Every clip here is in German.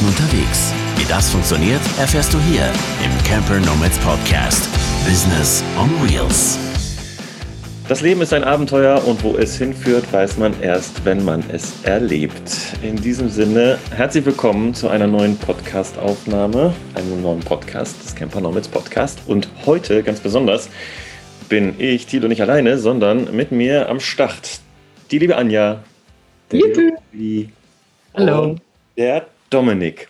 Mobilitäten unterwegs. Wie das funktioniert, erfährst du hier im Camper Nomads Podcast. Business on Wheels. Das Leben ist ein Abenteuer und wo es hinführt, weiß man erst, wenn man es erlebt. In diesem Sinne, herzlich willkommen zu einer neuen Podcast-Aufnahme, einem neuen Podcast des Camper Nomads Podcast. Und heute ganz besonders bin ich, Tilo, nicht alleine, sondern mit mir am Start die liebe Anja. Der. Hallo. der Dominik.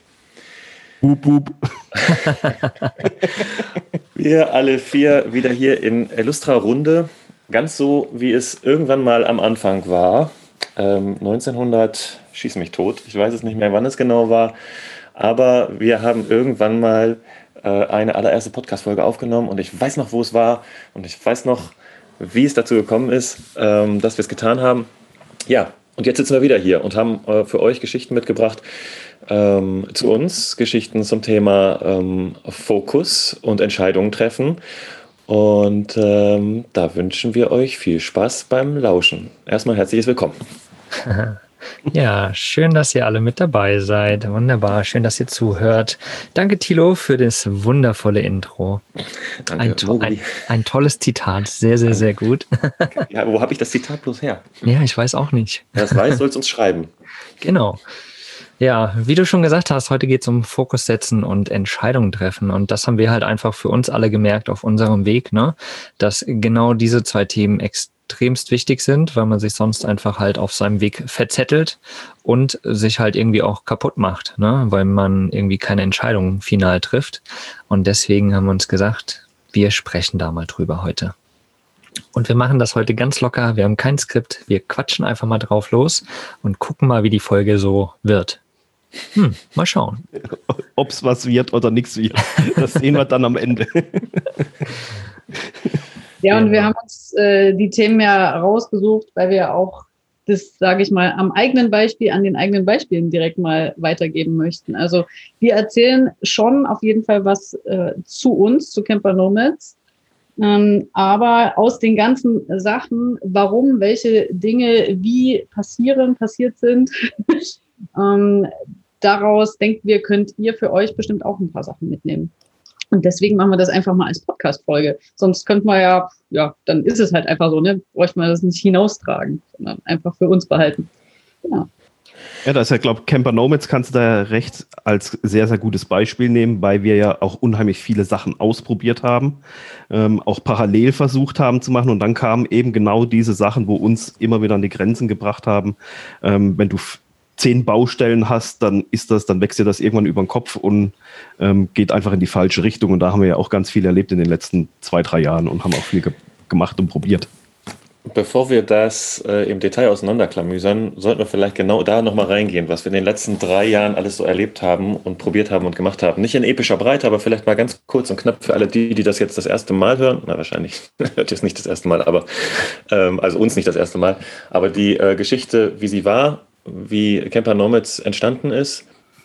Boop, boop. Wir alle vier wieder hier in Illustra Runde. Ganz so, wie es irgendwann mal am Anfang war. Ähm, 1900, schieß mich tot. Ich weiß es nicht mehr, wann es genau war. Aber wir haben irgendwann mal äh, eine allererste Podcast-Folge aufgenommen und ich weiß noch, wo es war und ich weiß noch, wie es dazu gekommen ist, ähm, dass wir es getan haben. Ja, und jetzt sitzen wir wieder hier und haben äh, für euch Geschichten mitgebracht ähm, zu uns, Geschichten zum Thema ähm, Fokus und Entscheidungen treffen. Und ähm, da wünschen wir euch viel Spaß beim Lauschen. Erstmal herzliches Willkommen. Ja, schön, dass ihr alle mit dabei seid. Wunderbar, schön, dass ihr zuhört. Danke, Thilo, für das wundervolle Intro. Danke, ein, to ein, ein, tolles Zitat, sehr, sehr, sehr gut. Ja, wo habe ich das Zitat bloß her? Ja, ich weiß auch nicht. Wer das weiß, soll es uns schreiben. Genau. Ja, wie du schon gesagt hast, heute geht es um Fokus setzen und Entscheidungen treffen. Und das haben wir halt einfach für uns alle gemerkt auf unserem Weg, ne? dass genau diese zwei Themen extrem extremst wichtig sind, weil man sich sonst einfach halt auf seinem Weg verzettelt und sich halt irgendwie auch kaputt macht, ne? weil man irgendwie keine Entscheidung final trifft. Und deswegen haben wir uns gesagt, wir sprechen da mal drüber heute. Und wir machen das heute ganz locker. Wir haben kein Skript. Wir quatschen einfach mal drauf los und gucken mal, wie die Folge so wird. Hm, mal schauen. Ob es was wird oder nichts wird. Das sehen wir dann am Ende. Ja, und wir haben uns äh, die Themen ja rausgesucht, weil wir auch das, sage ich mal, am eigenen Beispiel, an den eigenen Beispielen direkt mal weitergeben möchten. Also wir erzählen schon auf jeden Fall was äh, zu uns, zu Camper Nomads. Ähm, aber aus den ganzen Sachen, warum welche Dinge wie passieren, passiert sind, ähm, daraus denkt wir, könnt ihr für euch bestimmt auch ein paar Sachen mitnehmen. Und deswegen machen wir das einfach mal als Podcast-Folge. Sonst könnte man ja, ja, dann ist es halt einfach so, ne? Bräuchte man das nicht hinaustragen, sondern einfach für uns behalten. Genau. Ja, da ist ja, glaube Camper Nomads kannst du da recht als sehr, sehr gutes Beispiel nehmen, weil wir ja auch unheimlich viele Sachen ausprobiert haben, ähm, auch parallel versucht haben zu machen und dann kamen eben genau diese Sachen, wo uns immer wieder an die Grenzen gebracht haben. Ähm, wenn du zehn Baustellen hast, dann ist das, dann wächst dir das irgendwann über den Kopf und ähm, geht einfach in die falsche Richtung. Und da haben wir ja auch ganz viel erlebt in den letzten zwei, drei Jahren und haben auch viel ge gemacht und probiert. Bevor wir das äh, im Detail auseinanderklamüsern, sollten wir vielleicht genau da nochmal reingehen, was wir in den letzten drei Jahren alles so erlebt haben und probiert haben und gemacht haben. Nicht in epischer Breite, aber vielleicht mal ganz kurz und knapp für alle die, die das jetzt das erste Mal hören. Na, wahrscheinlich hört ihr es nicht das erste Mal, aber ähm, also uns nicht das erste Mal. Aber die äh, Geschichte, wie sie war, wie Camper Nomads entstanden ist,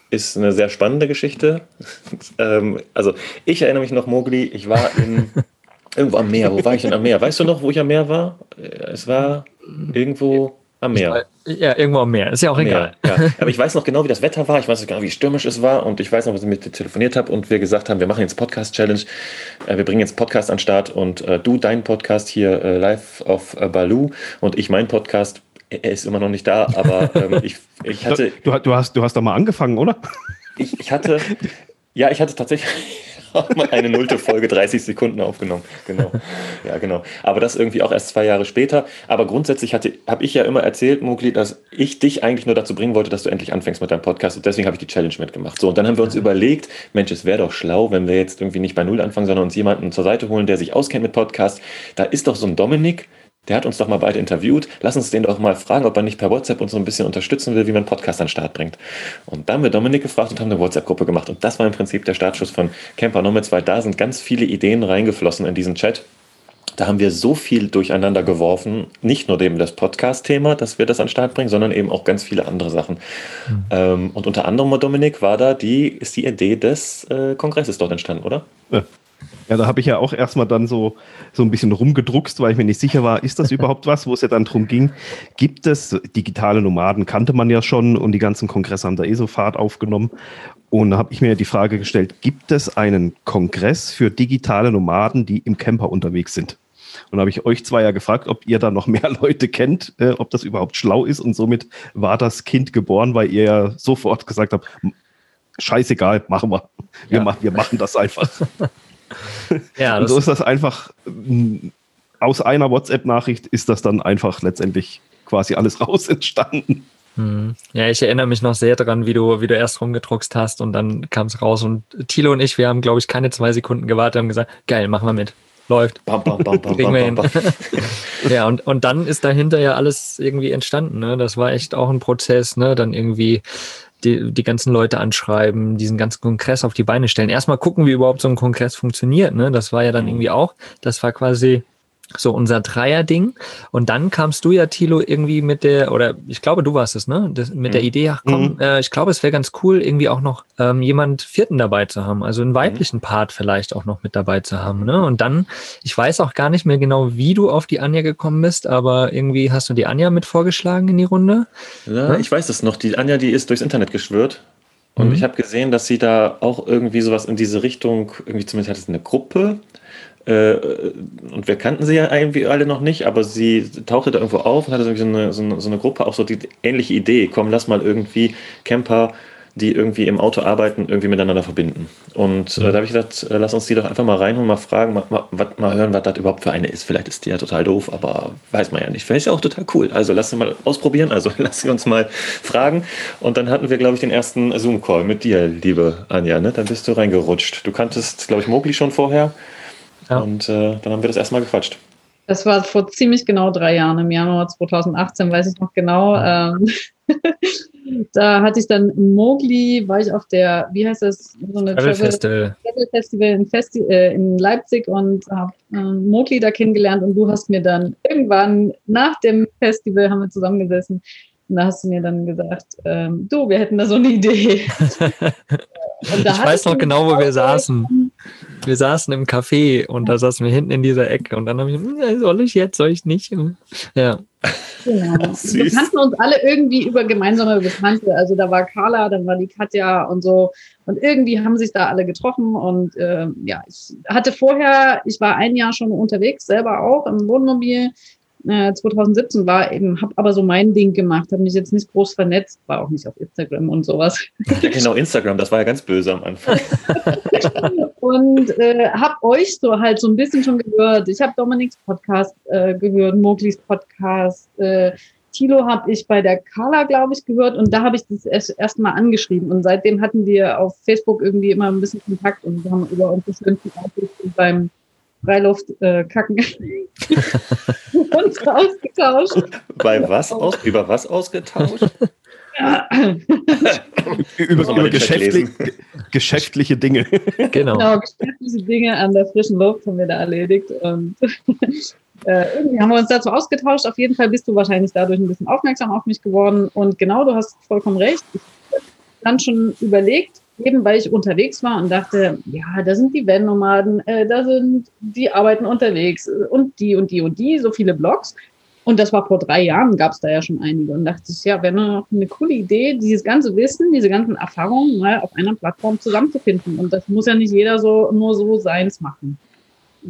ist eine sehr spannende Geschichte. ähm, also ich erinnere mich noch, Mogli, ich war in, irgendwo am Meer. Wo war ich denn am Meer? Weißt du noch, wo ich am Meer war? Es war irgendwo am Meer. Ja, irgendwo am Meer. Ist ja auch Meer, egal. Ja. Aber ich weiß noch genau, wie das Wetter war. Ich weiß noch genau, wie stürmisch es war. Und ich weiß noch, was ich mit dir telefoniert habe und wir gesagt haben, wir machen jetzt Podcast-Challenge. Äh, wir bringen jetzt Podcast an den Start und äh, du deinen Podcast hier äh, live auf äh, Baloo und ich meinen Podcast er ist immer noch nicht da, aber ähm, ich, ich hatte. Du, du, hast, du hast da mal angefangen, oder? Ich, ich hatte. Ja, ich hatte tatsächlich mal eine nullte Folge 30 Sekunden aufgenommen. Genau. Ja, genau. Aber das irgendwie auch erst zwei Jahre später. Aber grundsätzlich habe ich ja immer erzählt, Mugli, dass ich dich eigentlich nur dazu bringen wollte, dass du endlich anfängst mit deinem Podcast. Und deswegen habe ich die Challenge mitgemacht. So, und dann haben wir uns überlegt, Mensch, es wäre doch schlau, wenn wir jetzt irgendwie nicht bei Null anfangen, sondern uns jemanden zur Seite holen, der sich auskennt mit Podcasts. Da ist doch so ein Dominik, der hat uns doch mal beide interviewt. Lass uns den doch mal fragen, ob er nicht per WhatsApp uns so ein bisschen unterstützen will, wie man Podcast an den Start bringt. Und dann haben wir Dominik gefragt und haben eine WhatsApp-Gruppe gemacht. Und das war im Prinzip der Startschuss von Camper Nomads, weil da sind ganz viele Ideen reingeflossen in diesen Chat. Da haben wir so viel durcheinander geworfen, nicht nur eben das Podcast-Thema, dass wir das an den Start bringen, sondern eben auch ganz viele andere Sachen. Mhm. Und unter anderem, Dominik, war da die, ist die Idee des äh, Kongresses dort entstanden, oder? Ja. Ja, da habe ich ja auch erstmal dann so, so ein bisschen rumgedruckst, weil ich mir nicht sicher war, ist das überhaupt was, wo es ja dann drum ging. Gibt es digitale Nomaden, kannte man ja schon und die ganzen Kongresse haben da eh so Fahrt aufgenommen. Und da habe ich mir die Frage gestellt, gibt es einen Kongress für digitale Nomaden, die im Camper unterwegs sind? Und da habe ich euch zwei ja gefragt, ob ihr da noch mehr Leute kennt, äh, ob das überhaupt schlau ist. Und somit war das Kind geboren, weil ihr ja sofort gesagt habt, scheißegal, machen wir. Wir, ja. machen, wir machen das einfach. Ja, und so ist das einfach, mm, aus einer WhatsApp-Nachricht ist das dann einfach letztendlich quasi alles raus entstanden. Hm. Ja, ich erinnere mich noch sehr daran, wie du, wie du erst rumgedruckst hast und dann kam es raus. Und Thilo und ich, wir haben, glaube ich, keine zwei Sekunden gewartet und gesagt, geil, machen wir mit. Läuft. Bam, bam, bam, bam, Kriegen wir hin. ja, und, und dann ist dahinter ja alles irgendwie entstanden. Ne? Das war echt auch ein Prozess, ne? Dann irgendwie die, die ganzen Leute anschreiben, diesen ganzen Kongress auf die Beine stellen. Erstmal gucken, wie überhaupt so ein Kongress funktioniert. Ne? Das war ja dann mhm. irgendwie auch, das war quasi so unser Dreier-Ding. Und dann kamst du ja, Thilo, irgendwie mit der, oder ich glaube, du warst es, ne? Das, mit mhm. der Idee, ach komm, mhm. äh, ich glaube, es wäre ganz cool, irgendwie auch noch ähm, jemand Vierten dabei zu haben, also einen mhm. weiblichen Part vielleicht auch noch mit dabei zu haben. Ne? Und dann, ich weiß auch gar nicht mehr genau, wie du auf die Anja gekommen bist, aber irgendwie hast du die Anja mit vorgeschlagen in die Runde. Ja, ja? ich weiß es noch. Die Anja, die ist durchs Internet geschwört. Und mhm. ich habe gesehen, dass sie da auch irgendwie sowas in diese Richtung, irgendwie zumindest hat es eine Gruppe, und wir kannten sie ja irgendwie alle noch nicht, aber sie tauchte da irgendwo auf und hatte so eine, so eine, so eine Gruppe, auch so die ähnliche Idee, komm, lass mal irgendwie Camper, die irgendwie im Auto arbeiten, irgendwie miteinander verbinden. Und äh, da habe ich gedacht, äh, lass uns die doch einfach mal reinholen, mal fragen, mal, mal, mal hören, was das überhaupt für eine ist. Vielleicht ist die ja total doof, aber weiß man ja nicht. Vielleicht ist ja auch total cool. Also lass sie mal ausprobieren, also lass sie uns mal fragen. Und dann hatten wir, glaube ich, den ersten Zoom-Call mit dir, liebe Anja. Ne? Dann bist du reingerutscht. Du kanntest, glaube ich, Mogli schon vorher. Ja. Und äh, dann haben wir das erstmal gequatscht. Das war vor ziemlich genau drei Jahren, im Januar 2018, weiß ich noch genau. Ähm, da hatte ich dann Mogli, war ich auf der, wie heißt das, so eine Travel, Festival. Travel Festival in, Festi äh, in Leipzig und habe äh, Mogli da kennengelernt und du hast mir dann irgendwann nach dem Festival haben wir zusammengesessen und da hast du mir dann gesagt, ähm, du, wir hätten da so eine Idee. ich weiß noch genau, wo wir saßen. Wir saßen im Café und da saßen wir hinten in dieser Ecke und dann habe ich, hm, soll ich jetzt, soll ich nicht? Ja. Genau. Wir kannten uns alle irgendwie über gemeinsame Bekannte. Also da war Carla, dann war die Katja und so. Und irgendwie haben sich da alle getroffen. Und äh, ja, ich hatte vorher, ich war ein Jahr schon unterwegs, selber auch im Wohnmobil. 2017 äh, war eben, habe aber so mein Ding gemacht, habe mich jetzt nicht groß vernetzt, war auch nicht auf Instagram und sowas. Ja, genau, Instagram, das war ja ganz böse am Anfang. und äh, habe euch so halt so ein bisschen schon gehört. Ich habe Dominiks Podcast äh, gehört, Moglis Podcast. Äh, Tilo habe ich bei der Carla, glaube ich, gehört und da habe ich das erst, erst mal angeschrieben. Und seitdem hatten wir auf Facebook irgendwie immer ein bisschen Kontakt und haben über unsere schönsten Aussichten beim Freiluft äh, kacken uns ausgetauscht. Bei was aus, über was ausgetauscht? Über, über geschäftlich, geschäftliche Dinge. Genau. genau, geschäftliche Dinge an der frischen Luft haben wir da erledigt. Und äh, irgendwie haben wir uns dazu ausgetauscht. Auf jeden Fall bist du wahrscheinlich dadurch ein bisschen aufmerksam auf mich geworden. Und genau, du hast vollkommen recht. Ich habe dann schon überlegt, eben weil ich unterwegs war und dachte, ja, da sind die Van-Nomaden, äh, da sind die arbeiten unterwegs und die und die und die, so viele Blogs. Und das war vor drei Jahren, gab es da ja schon einige. Und dachte ich, ja, wäre noch eine coole Idee, dieses ganze Wissen, diese ganzen Erfahrungen mal auf einer Plattform zusammenzufinden. Und das muss ja nicht jeder so nur so seins machen.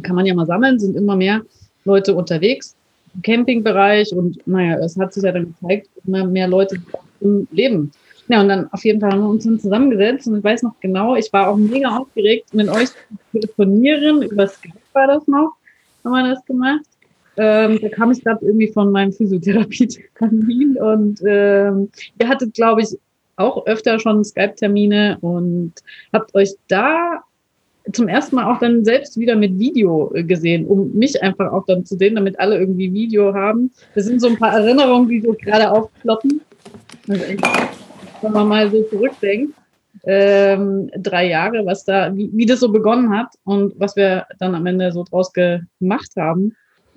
Kann man ja mal sammeln, sind immer mehr Leute unterwegs im Campingbereich und naja, es hat sich ja dann gezeigt, immer mehr Leute im Leben ja, und dann auf jeden Fall haben wir uns dann zusammengesetzt und ich weiß noch genau, ich war auch mega aufgeregt, mit euch zu telefonieren. Über Skype war das noch, haben wir das gemacht. Ähm, da kam ich gerade irgendwie von meinem Physiotherapie-Termin und ähm, ihr hattet, glaube ich, auch öfter schon Skype-Termine und habt euch da zum ersten Mal auch dann selbst wieder mit Video gesehen, um mich einfach auch dann zu sehen, damit alle irgendwie Video haben. Das sind so ein paar Erinnerungen, die so gerade aufploppen. Also wenn man mal so zurückdenkt, ähm, drei Jahre, was da, wie, wie das so begonnen hat und was wir dann am Ende so draus gemacht haben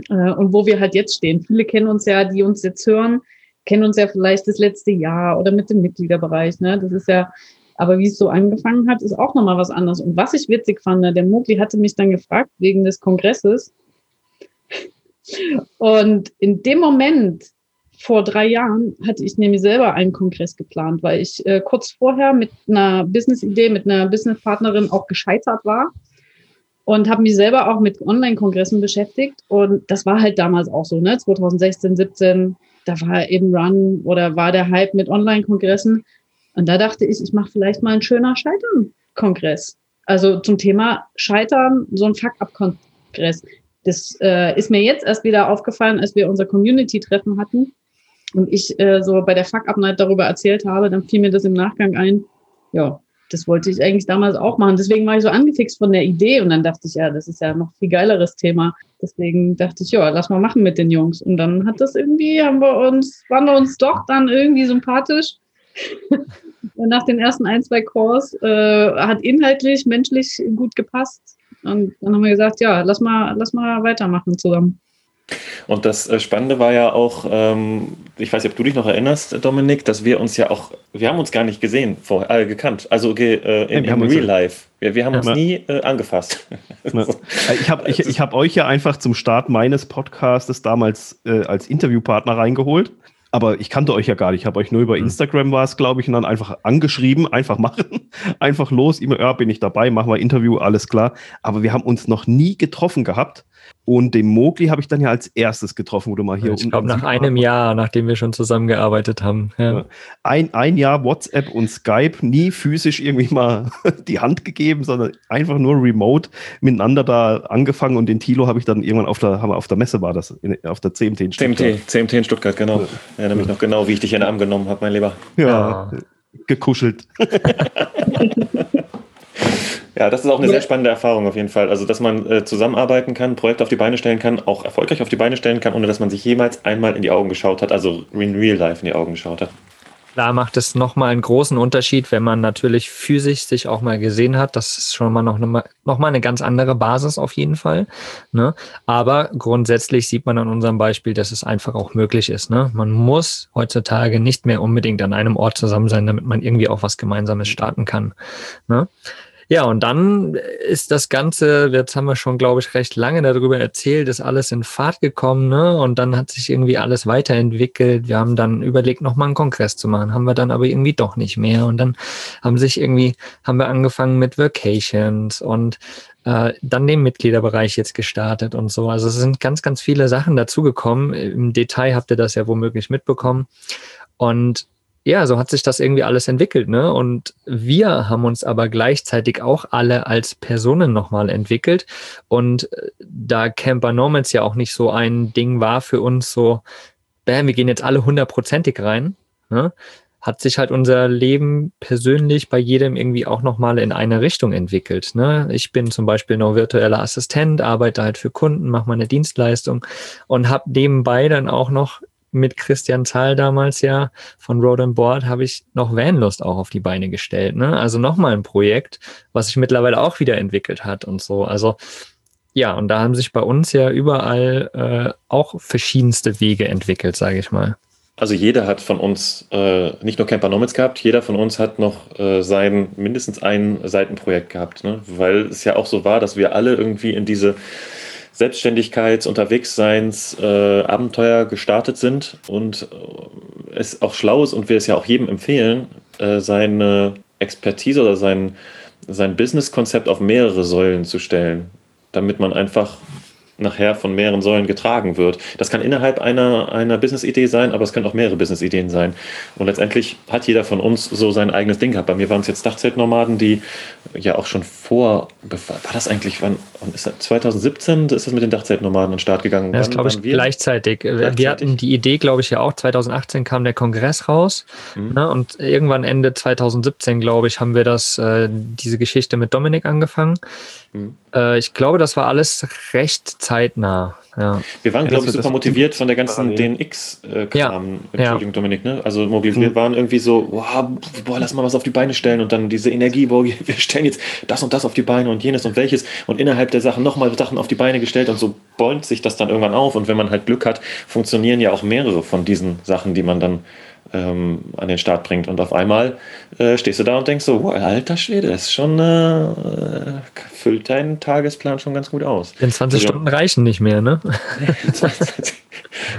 äh, und wo wir halt jetzt stehen. Viele kennen uns ja, die uns jetzt hören, kennen uns ja vielleicht das letzte Jahr oder mit dem Mitgliederbereich. Ne? Das ist ja Aber wie es so angefangen hat, ist auch nochmal was anderes. Und was ich witzig fand, der Mogli hatte mich dann gefragt wegen des Kongresses. Und in dem Moment, vor drei Jahren, hatte ich nämlich selber einen Kongress geplant, weil ich äh, kurz vorher mit einer Business-Idee, mit einer Businesspartnerin auch gescheitert war und habe mich selber auch mit Online-Kongressen beschäftigt. Und das war halt damals auch so, ne? 2016, 17, da war eben Run oder war der Hype mit Online-Kongressen. Und da dachte ich, ich mache vielleicht mal einen schöner Scheitern-Kongress. Also zum Thema Scheitern, so ein Fuck-Up-Kongress. Das äh, ist mir jetzt erst wieder aufgefallen, als wir unser Community-Treffen hatten und ich äh, so bei der Fuck-Up-Night darüber erzählt habe, dann fiel mir das im Nachgang ein, ja, das wollte ich eigentlich damals auch machen. Deswegen war ich so angefixt von der Idee und dann dachte ich, ja, das ist ja noch viel geileres Thema. Deswegen dachte ich, ja, lass mal machen mit den Jungs. Und dann hat das irgendwie, haben wir uns, waren wir uns doch dann irgendwie sympathisch. Nach den ersten ein, zwei Calls äh, hat inhaltlich, menschlich gut gepasst. Und dann haben wir gesagt, ja, lass mal, lass mal weitermachen zusammen. Und das äh, Spannende war ja auch, ähm, ich weiß nicht, ob du dich noch erinnerst, Dominik, dass wir uns ja auch, wir haben uns gar nicht gesehen, vor, äh, gekannt, also äh, in, in Real Life. Wir, wir haben ja, uns nie äh, angefasst. Ja. Ich habe ich, ich hab euch ja einfach zum Start meines Podcastes damals äh, als Interviewpartner reingeholt. Aber ich kannte euch ja gar nicht. Ich habe euch nur über hm. Instagram war es, glaube ich, und dann einfach angeschrieben, einfach machen, einfach los. Immer, ja, bin ich dabei, machen wir Interview, alles klar. Aber wir haben uns noch nie getroffen gehabt. Und den Mogli habe ich dann ja als erstes getroffen, wo du mal hier Ich glaube, nach einem Jahr, nachdem wir schon zusammengearbeitet haben. Ja. Ein, ein Jahr WhatsApp und Skype, nie physisch irgendwie mal die Hand gegeben, sondern einfach nur remote miteinander da angefangen. Und den Tilo habe ich dann irgendwann auf der, haben wir auf der Messe war das, in, auf der CMT in Stuttgart. CMT, CMT in Stuttgart, genau. Ja. Ich erinnere mich noch genau, wie ich dich in den Arm genommen habe, mein Lieber. Ja, ja. gekuschelt. Ja, das ist auch eine sehr spannende Erfahrung auf jeden Fall. Also, dass man äh, zusammenarbeiten kann, Projekte auf die Beine stellen kann, auch erfolgreich auf die Beine stellen kann, ohne dass man sich jemals einmal in die Augen geschaut hat, also in real life in die Augen geschaut hat. Da macht es nochmal einen großen Unterschied, wenn man natürlich physisch sich auch mal gesehen hat. Das ist schon mal noch, eine, noch mal eine ganz andere Basis auf jeden Fall. Ne? Aber grundsätzlich sieht man an unserem Beispiel, dass es einfach auch möglich ist. Ne? Man muss heutzutage nicht mehr unbedingt an einem Ort zusammen sein, damit man irgendwie auch was Gemeinsames starten kann. Ne? Ja, und dann ist das Ganze, jetzt haben wir schon, glaube ich, recht lange darüber erzählt, ist alles in Fahrt gekommen, ne? Und dann hat sich irgendwie alles weiterentwickelt. Wir haben dann überlegt, nochmal einen Kongress zu machen, haben wir dann aber irgendwie doch nicht mehr. Und dann haben sich irgendwie, haben wir angefangen mit Vacations und äh, dann den Mitgliederbereich jetzt gestartet und so. Also es sind ganz, ganz viele Sachen dazugekommen. Im Detail habt ihr das ja womöglich mitbekommen. Und ja, so hat sich das irgendwie alles entwickelt, ne? Und wir haben uns aber gleichzeitig auch alle als Personen nochmal entwickelt. Und äh, da Camper Nomads ja auch nicht so ein Ding war für uns, so, bam, wir gehen jetzt alle hundertprozentig rein, ne? hat sich halt unser Leben persönlich bei jedem irgendwie auch nochmal in eine Richtung entwickelt. Ne? Ich bin zum Beispiel noch virtueller Assistent, arbeite halt für Kunden, mache meine Dienstleistung und habe nebenbei dann auch noch mit Christian Zahl damals ja von Road and Board habe ich noch Vanlust auch auf die Beine gestellt. Ne? Also nochmal ein Projekt, was sich mittlerweile auch wieder entwickelt hat und so. Also ja, und da haben sich bei uns ja überall äh, auch verschiedenste Wege entwickelt, sage ich mal. Also jeder hat von uns äh, nicht nur Camper Nomads gehabt, jeder von uns hat noch äh, sein mindestens ein Seitenprojekt gehabt, ne? weil es ja auch so war, dass wir alle irgendwie in diese Selbstständigkeits-, Unterwegsseins, äh, Abenteuer gestartet sind und äh, es auch schlau ist und wir es ja auch jedem empfehlen, äh, seine Expertise oder sein, sein Business-Konzept auf mehrere Säulen zu stellen, damit man einfach nachher von mehreren Säulen getragen wird. Das kann innerhalb einer, einer Business-Idee sein, aber es können auch mehrere Business-Ideen sein. Und letztendlich hat jeder von uns so sein eigenes Ding gehabt. Bei mir waren es jetzt Dachzeltnomaden, die ja auch schon vor, war das eigentlich, wann, wann ist das, 2017 ist das mit den Dachzeltnomaden an den Start gegangen? Das glaube ich gleichzeitig. gleichzeitig. Wir hatten die Idee, glaube ich, ja auch, 2018 kam der Kongress raus mhm. ne, und irgendwann Ende 2017, glaube ich, haben wir das, äh, diese Geschichte mit Dominik angefangen. Mhm. Äh, ich glaube, das war alles recht zeitnah. Ja. Wir waren, Ja, glaube ich, super motiviert von der ganzen. DNX-Kram. Ja, Entschuldigung, Dominik, ne? Also mobil, wir waren irgendwie so, wow, boah, lass mal was auf die Beine stellen und dann diese Energie, boah, wir stellen jetzt das und das auf die Beine und jenes und welches und innerhalb der Sachen nochmal Sachen auf die Beine gestellt und so bäumt sich das dann irgendwann auf und wenn man halt Glück hat, funktionieren ja auch mehrere von diesen Sachen, die man dann ähm, an den Start bringt und auf einmal äh, stehst du da und denkst so, wow, alter Schwede, das ist schon, äh, füllt deinen Tagesplan schon ganz gut aus. 24 Also- Stunden reichen nicht mehr, ne?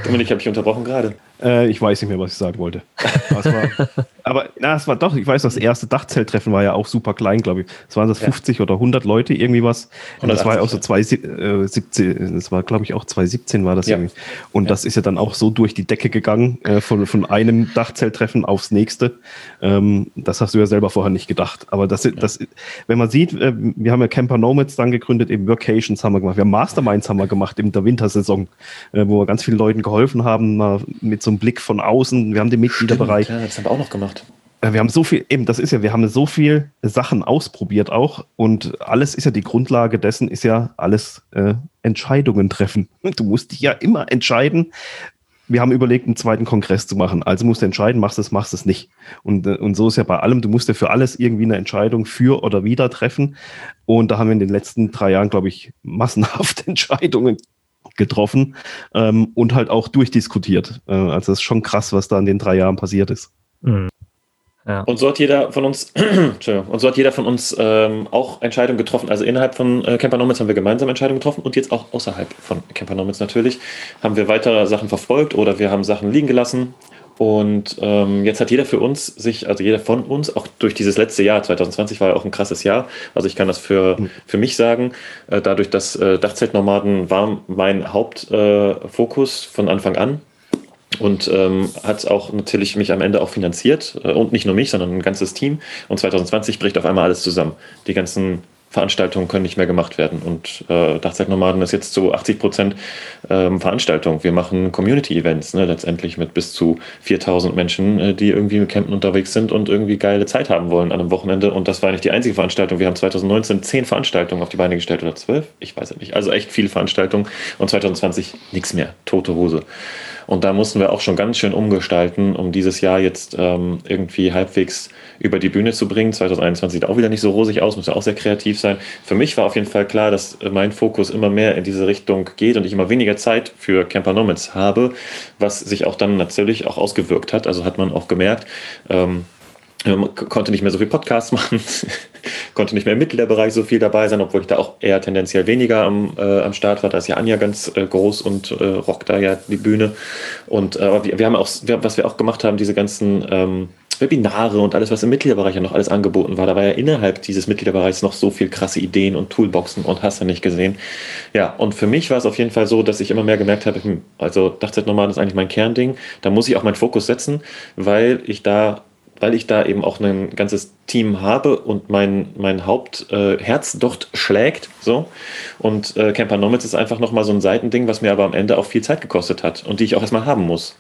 Dominik, habe ich unterbrochen gerade. Äh, ich weiß nicht mehr, was ich sagen wollte. War, aber na, es war doch, ich weiß, das erste Dachzelttreffen war ja auch super klein, glaube ich. Es waren das Ja. 50 oder 100 Leute, irgendwie was. Und das war ja auch so 180, 2017, das war, glaube ich, auch 2017 war das Ja. irgendwie. Und Ja. das ist ja dann auch so durch die Decke gegangen, äh, von, von einem Dachzelttreffen aufs nächste. Ähm, das hast du ja selber vorher nicht gedacht. Aber das, das, wenn man sieht, äh, wir haben ja Camper Nomads dann gegründet, eben Workations haben wir gemacht, wir haben Masterminds haben wir gemacht in der Wintersaison, äh, wo wir ganz vielen Leuten geholfen haben, mit so einem Blick von außen. Wir haben den Mitgliederbereich. Ja, das haben wir auch noch gemacht. Äh, Wir haben so viel, eben, das ist ja, wir haben so viel Sachen ausprobiert auch und alles ist ja die Grundlage dessen, ist ja alles äh, Entscheidungen treffen. Du musst dich ja immer entscheiden. Wir haben überlegt, einen zweiten Kongress zu machen. Also musst du entscheiden, machst du es, machst du es nicht. Und, äh, und so ist ja bei allem, du musst ja für alles irgendwie eine Entscheidung für oder wieder treffen. Und da haben wir in den letzten drei Jahren, glaube ich, massenhaft Entscheidungen getroffen ähm, und halt auch durchdiskutiert. Äh, also es ist schon krass, was da in den drei Jahren passiert ist. Mhm. Ja. Und so hat jeder von uns, und so hat jeder von uns ähm, auch Entscheidungen getroffen. Also innerhalb von äh, Camper Nomads haben wir gemeinsam Entscheidungen getroffen und jetzt auch außerhalb von Camper Nomads natürlich haben wir weitere Sachen verfolgt oder wir haben Sachen liegen gelassen. Und ähm, jetzt hat jeder für uns sich, also jeder von uns, auch durch dieses letzte Jahr, 2020 war ja auch ein krasses Jahr, also ich kann das für, für mich sagen, äh, dadurch, dass äh, Dachzeltnomaden war mein Hauptfokus äh, von Anfang an, und ähm, hat auch natürlich mich am Ende auch finanziert äh, und nicht nur mich, sondern ein ganzes Team. Und 2020 bricht auf einmal alles zusammen. Die ganzen Veranstaltungen können nicht mehr gemacht werden und äh, Dachzeitnomaden ist jetzt zu 80 Prozent ähm, Veranstaltung. Wir machen Community-Events, ne, letztendlich mit bis zu 4000 Menschen, äh, die irgendwie mit Campen unterwegs sind und irgendwie geile Zeit haben wollen an einem Wochenende. Und das war nicht die einzige Veranstaltung. Wir haben 2019 zehn Veranstaltungen auf die Beine gestellt oder zwölf, ich weiß es nicht. Also echt viele Veranstaltungen und 2020 nichts mehr, tote Hose. Und da mussten wir auch schon ganz schön umgestalten, um dieses Jahr jetzt ähm, irgendwie halbwegs über die Bühne zu bringen. 2021 sieht auch wieder nicht so rosig aus, muss ja auch sehr kreativ sein. Für mich war auf jeden Fall klar, dass mein Fokus immer mehr in diese Richtung geht und ich immer weniger Zeit für Camper Nomads habe, was sich auch dann natürlich auch ausgewirkt hat. Also hat man auch gemerkt, ähm, man konnte nicht mehr so viel Podcasts machen, konnte nicht mehr im Mitgliederbereich so viel dabei sein, obwohl ich da auch eher tendenziell weniger am, äh, am Start war. Da ist ja Anja ganz äh, groß und äh, rockt da ja die Bühne. Und äh, wir, wir haben auch, wir, was wir auch gemacht haben, diese ganzen ähm, Webinare und alles, was im Mitgliederbereich ja noch alles angeboten war. Da war ja innerhalb dieses Mitgliederbereichs noch so viel krasse Ideen und Toolboxen und hast du nicht gesehen. Ja, und für mich war es auf jeden Fall so, dass ich immer mehr gemerkt habe, hm, also Dachzeitnomaden ist eigentlich mein Kernding. Da muss ich auch meinen Fokus setzen, weil ich da weil ich da eben auch ein ganzes Team habe und mein, mein Hauptherz äh, dort schlägt. So. Und äh, Camper Nomads ist einfach nochmal so ein Seitending, was mir aber am Ende auch viel Zeit gekostet hat und die ich auch erstmal haben muss.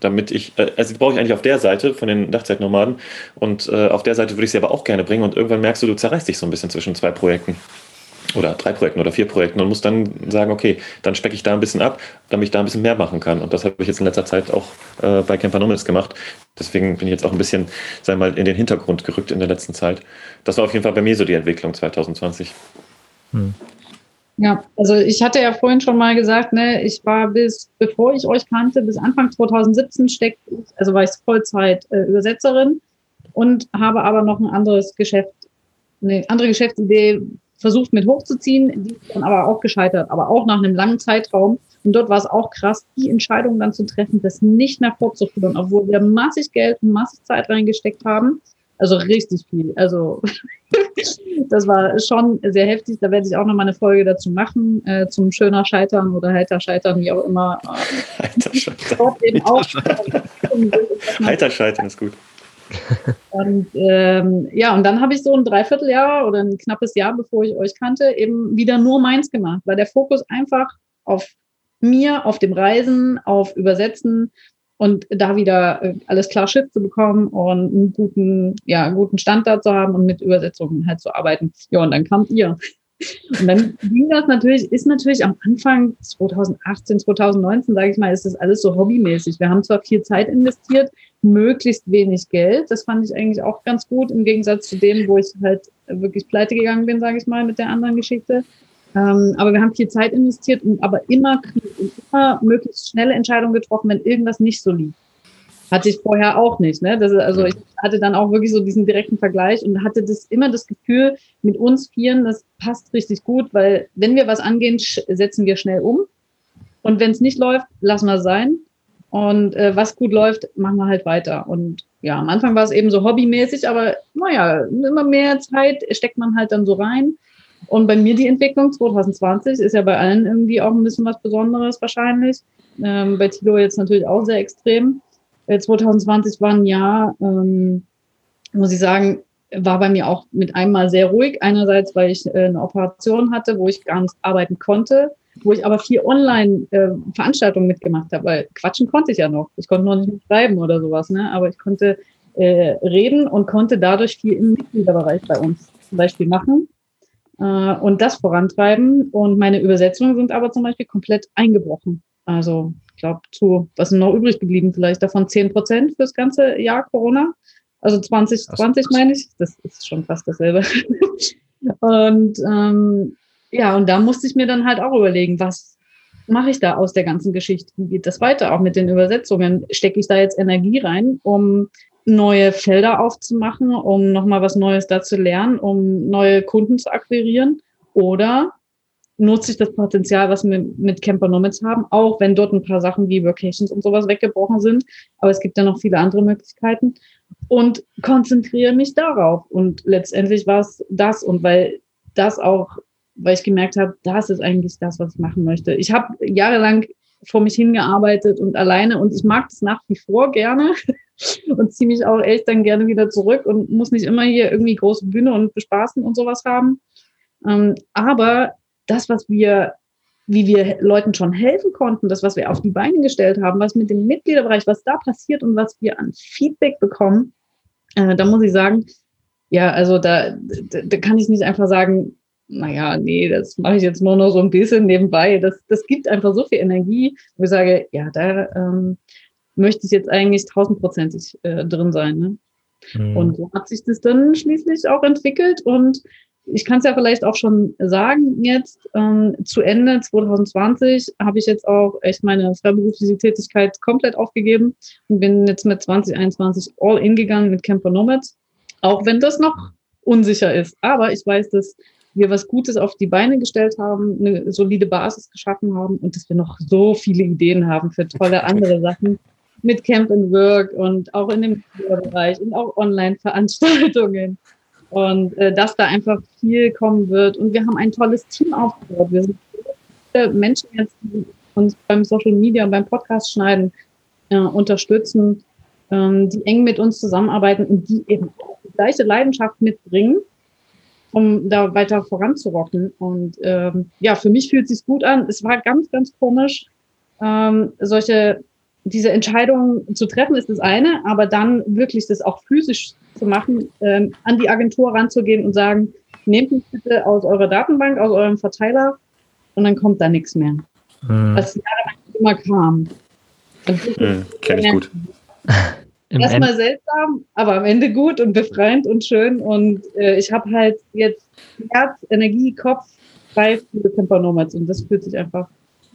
Damit ich, äh, also die brauche ich eigentlich auf der Seite von den Dachzeitnomaden und äh, auf der Seite würde ich sie aber auch gerne bringen und irgendwann merkst du, du zerreißt dich so ein bisschen zwischen zwei Projekten oder drei Projekten oder vier Projekten und muss dann sagen, okay, dann specke ich da ein bisschen ab, damit ich da ein bisschen mehr machen kann. Und das habe ich jetzt in letzter Zeit auch äh, bei Camper Nomads gemacht. Deswegen bin ich jetzt auch ein bisschen, sagen wir mal, in den Hintergrund gerückt in der letzten Zeit. Das war auf jeden Fall bei mir so die Entwicklung 2020. Hm. Ja, also ich hatte ja vorhin schon mal gesagt, ne, ich war bis, bevor ich euch kannte, bis Anfang 2017 steckt, also war ich Vollzeit äh, Übersetzerin und habe aber noch ein anderes Geschäft, eine andere Geschäftsidee versucht mit hochzuziehen, die ist dann aber auch gescheitert, aber auch nach einem langen Zeitraum. Und dort war es auch krass, die Entscheidung dann zu treffen, das nicht mehr fortzuführen, obwohl wir massig Geld und massig Zeit reingesteckt haben. Also richtig viel. Also das war schon sehr heftig. Da werde ich auch noch mal eine Folge dazu machen, äh, zum schöner Scheitern oder heiter Scheitern, wie auch immer. Heiter Scheitern. Heiter Scheitern ist gut. Und ähm, ja, und dann habe ich so ein Dreivierteljahr oder ein knappes Jahr, bevor ich euch kannte, eben wieder nur meins gemacht, weil der Fokus einfach auf mir, auf dem Reisen, auf Übersetzen und da wieder äh, alles klar Schiff zu bekommen und einen guten, ja, einen guten Stand da zu haben und mit Übersetzungen halt zu arbeiten. Ja, und dann kamt ihr. Und dann ging das natürlich, ist natürlich am Anfang 2018, 2019, sage ich mal, ist das alles so hobbymäßig. Wir haben zwar viel Zeit investiert, möglichst wenig Geld. Das fand ich eigentlich auch ganz gut, im Gegensatz zu dem, wo ich halt wirklich pleite gegangen bin, sage ich mal, mit der anderen Geschichte. Ähm, aber wir haben viel Zeit investiert und aber immer, immer möglichst schnelle Entscheidungen getroffen, wenn irgendwas nicht so lief. Hatte ich vorher auch nicht. Ne? Das, also ich hatte dann auch wirklich so diesen direkten Vergleich und hatte das immer das Gefühl, mit uns Vieren, das passt richtig gut, weil wenn wir was angehen, setzen wir schnell um. Und wenn es nicht läuft, lassen wir es sein. Und äh, was gut läuft, machen wir halt weiter. Und ja, am Anfang war es eben so hobbymäßig, aber naja, immer mehr Zeit steckt man halt dann so rein. Und bei mir die Entwicklung 2020 ist ja bei allen irgendwie auch ein bisschen was Besonderes wahrscheinlich. Ähm, bei Tilo jetzt natürlich auch sehr extrem. 2020 äh, war ein Jahr, ähm, muss ich sagen, war bei mir auch mit einmal sehr ruhig. Einerseits, weil ich äh, eine Operation hatte, wo ich gar nicht arbeiten konnte, wo ich aber viel Online-Veranstaltungen äh, mitgemacht habe, weil quatschen konnte ich ja noch. Ich konnte noch nicht schreiben oder sowas, ne? aber ich konnte äh, reden und konnte dadurch viel im Mitgliederbereich bei uns zum Beispiel machen äh, und das vorantreiben. Und meine Übersetzungen sind aber zum Beispiel komplett eingebrochen. Also glaube, zu, was ist noch übrig geblieben? Vielleicht davon 10 Prozent fürs ganze Jahr Corona. Also 2020 meine ich. Das ist schon fast dasselbe. und ähm, ja, und da musste ich mir dann halt auch überlegen, was mache ich da aus der ganzen Geschichte? Wie geht das weiter? Auch mit den Übersetzungen. Stecke ich da jetzt Energie rein, um neue Felder aufzumachen, um nochmal was Neues da zu lernen, um neue Kunden zu akquirieren? Oder nutze ich das Potenzial, was wir mit Camper Nomads haben, auch wenn dort ein paar Sachen wie Vacations und sowas weggebrochen sind. Aber es gibt ja noch viele andere Möglichkeiten und konzentriere mich darauf. Und letztendlich war es das und weil das auch, weil ich gemerkt habe, das ist eigentlich das, was ich machen möchte. Ich habe jahrelang vor mich hingearbeitet und alleine und ich mag das nach wie vor gerne und ziehe mich auch echt dann gerne wieder zurück und muss nicht immer hier irgendwie große Bühne und bespaßen und sowas haben. Ähm, aber das, was wir, wie wir Leuten schon helfen konnten, das, was wir auf die Beine gestellt haben, was mit dem Mitgliederbereich, was da passiert und was wir an Feedback bekommen, äh, da muss ich sagen, ja, also da, da, da kann ich nicht einfach sagen, naja, nee, das mache ich jetzt nur noch so ein bisschen nebenbei. Das, das gibt einfach so viel Energie, wo ich sage, ja, da ähm, möchte ich jetzt eigentlich tausendprozentig äh, drin sein. Ne? Mhm. Und so hat sich das dann schließlich auch entwickelt und ich kann es ja vielleicht auch schon sagen jetzt, ähm, zu Ende 2020 habe ich jetzt auch echt meine freiberufliche Tätigkeit komplett aufgegeben und bin jetzt mit 2021 all in gegangen mit Camper Nomads, auch wenn das noch unsicher ist. Aber ich weiß, dass wir was Gutes auf die Beine gestellt haben, eine solide Basis geschaffen haben und dass wir noch so viele Ideen haben für tolle andere Sachen mit Camp and Work und auch in dem Bereich und auch Online-Veranstaltungen und äh, dass da einfach viel kommen wird. Und wir haben ein tolles Team aufgebaut. Wir sind viele Menschen jetzt, die uns beim Social Media und beim Podcast schneiden, äh, unterstützen, ähm, die eng mit uns zusammenarbeiten und die eben auch die gleiche Leidenschaft mitbringen, um da weiter voranzurocken. Und ähm, ja, für mich fühlt es sich gut an. Es war ganz, ganz komisch, ähm, solche diese Entscheidung zu treffen ist das eine, aber dann wirklich das auch physisch zu machen, ähm, an die Agentur ranzugehen und sagen, nehmt mich bitte aus eurer Datenbank, aus eurem Verteiler und dann kommt da nichts mehr. Mhm. Was jahrelang immer kam. Mhm, Kenne ich gut. Erstmal seltsam, aber am Ende gut und befreiend und schön. Und äh, ich habe halt jetzt Herz, Energie, Kopf frei für Camper Nomads und das fühlt sich einfach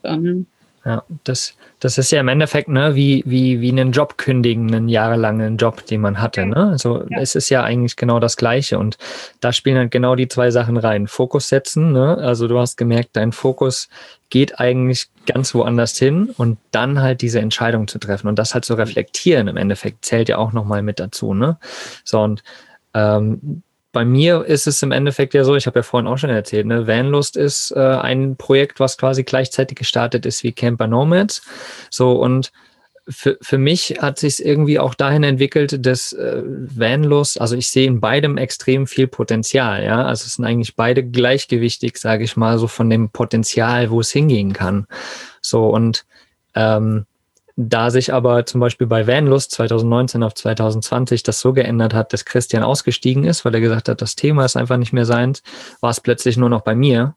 an. Ja. Das, das ist ja im Endeffekt ne, wie, wie, wie einen Job kündigen, einen jahrelangen Job, den man hatte. Ne? Also ja. es ist ja eigentlich genau das Gleiche. Und da spielen halt genau die zwei Sachen rein. Fokus setzen, ne? also du hast gemerkt, dein Fokus geht eigentlich ganz woanders hin und dann halt diese Entscheidung zu treffen und das halt zu reflektieren im Endeffekt zählt ja auch nochmal mit dazu. Ne? So und ähm, bei mir ist es im Endeffekt ja so, ich habe ja vorhin auch schon erzählt, ne, Vanlust ist äh, ein Projekt, was quasi gleichzeitig gestartet ist wie Camper Nomads. So und für, für mich hat sich irgendwie auch dahin entwickelt, dass äh, Vanlust, also ich sehe in beidem extrem viel Potenzial, ja. Also es sind eigentlich beide gleichgewichtig, sage ich mal, so von dem Potenzial, wo es hingehen kann. So und ähm, da sich aber zum Beispiel bei Vanlust 2019 auf 2020 das so geändert hat, dass Christian ausgestiegen ist, weil er gesagt hat, das Thema ist einfach nicht mehr seins, war es plötzlich nur noch bei mir.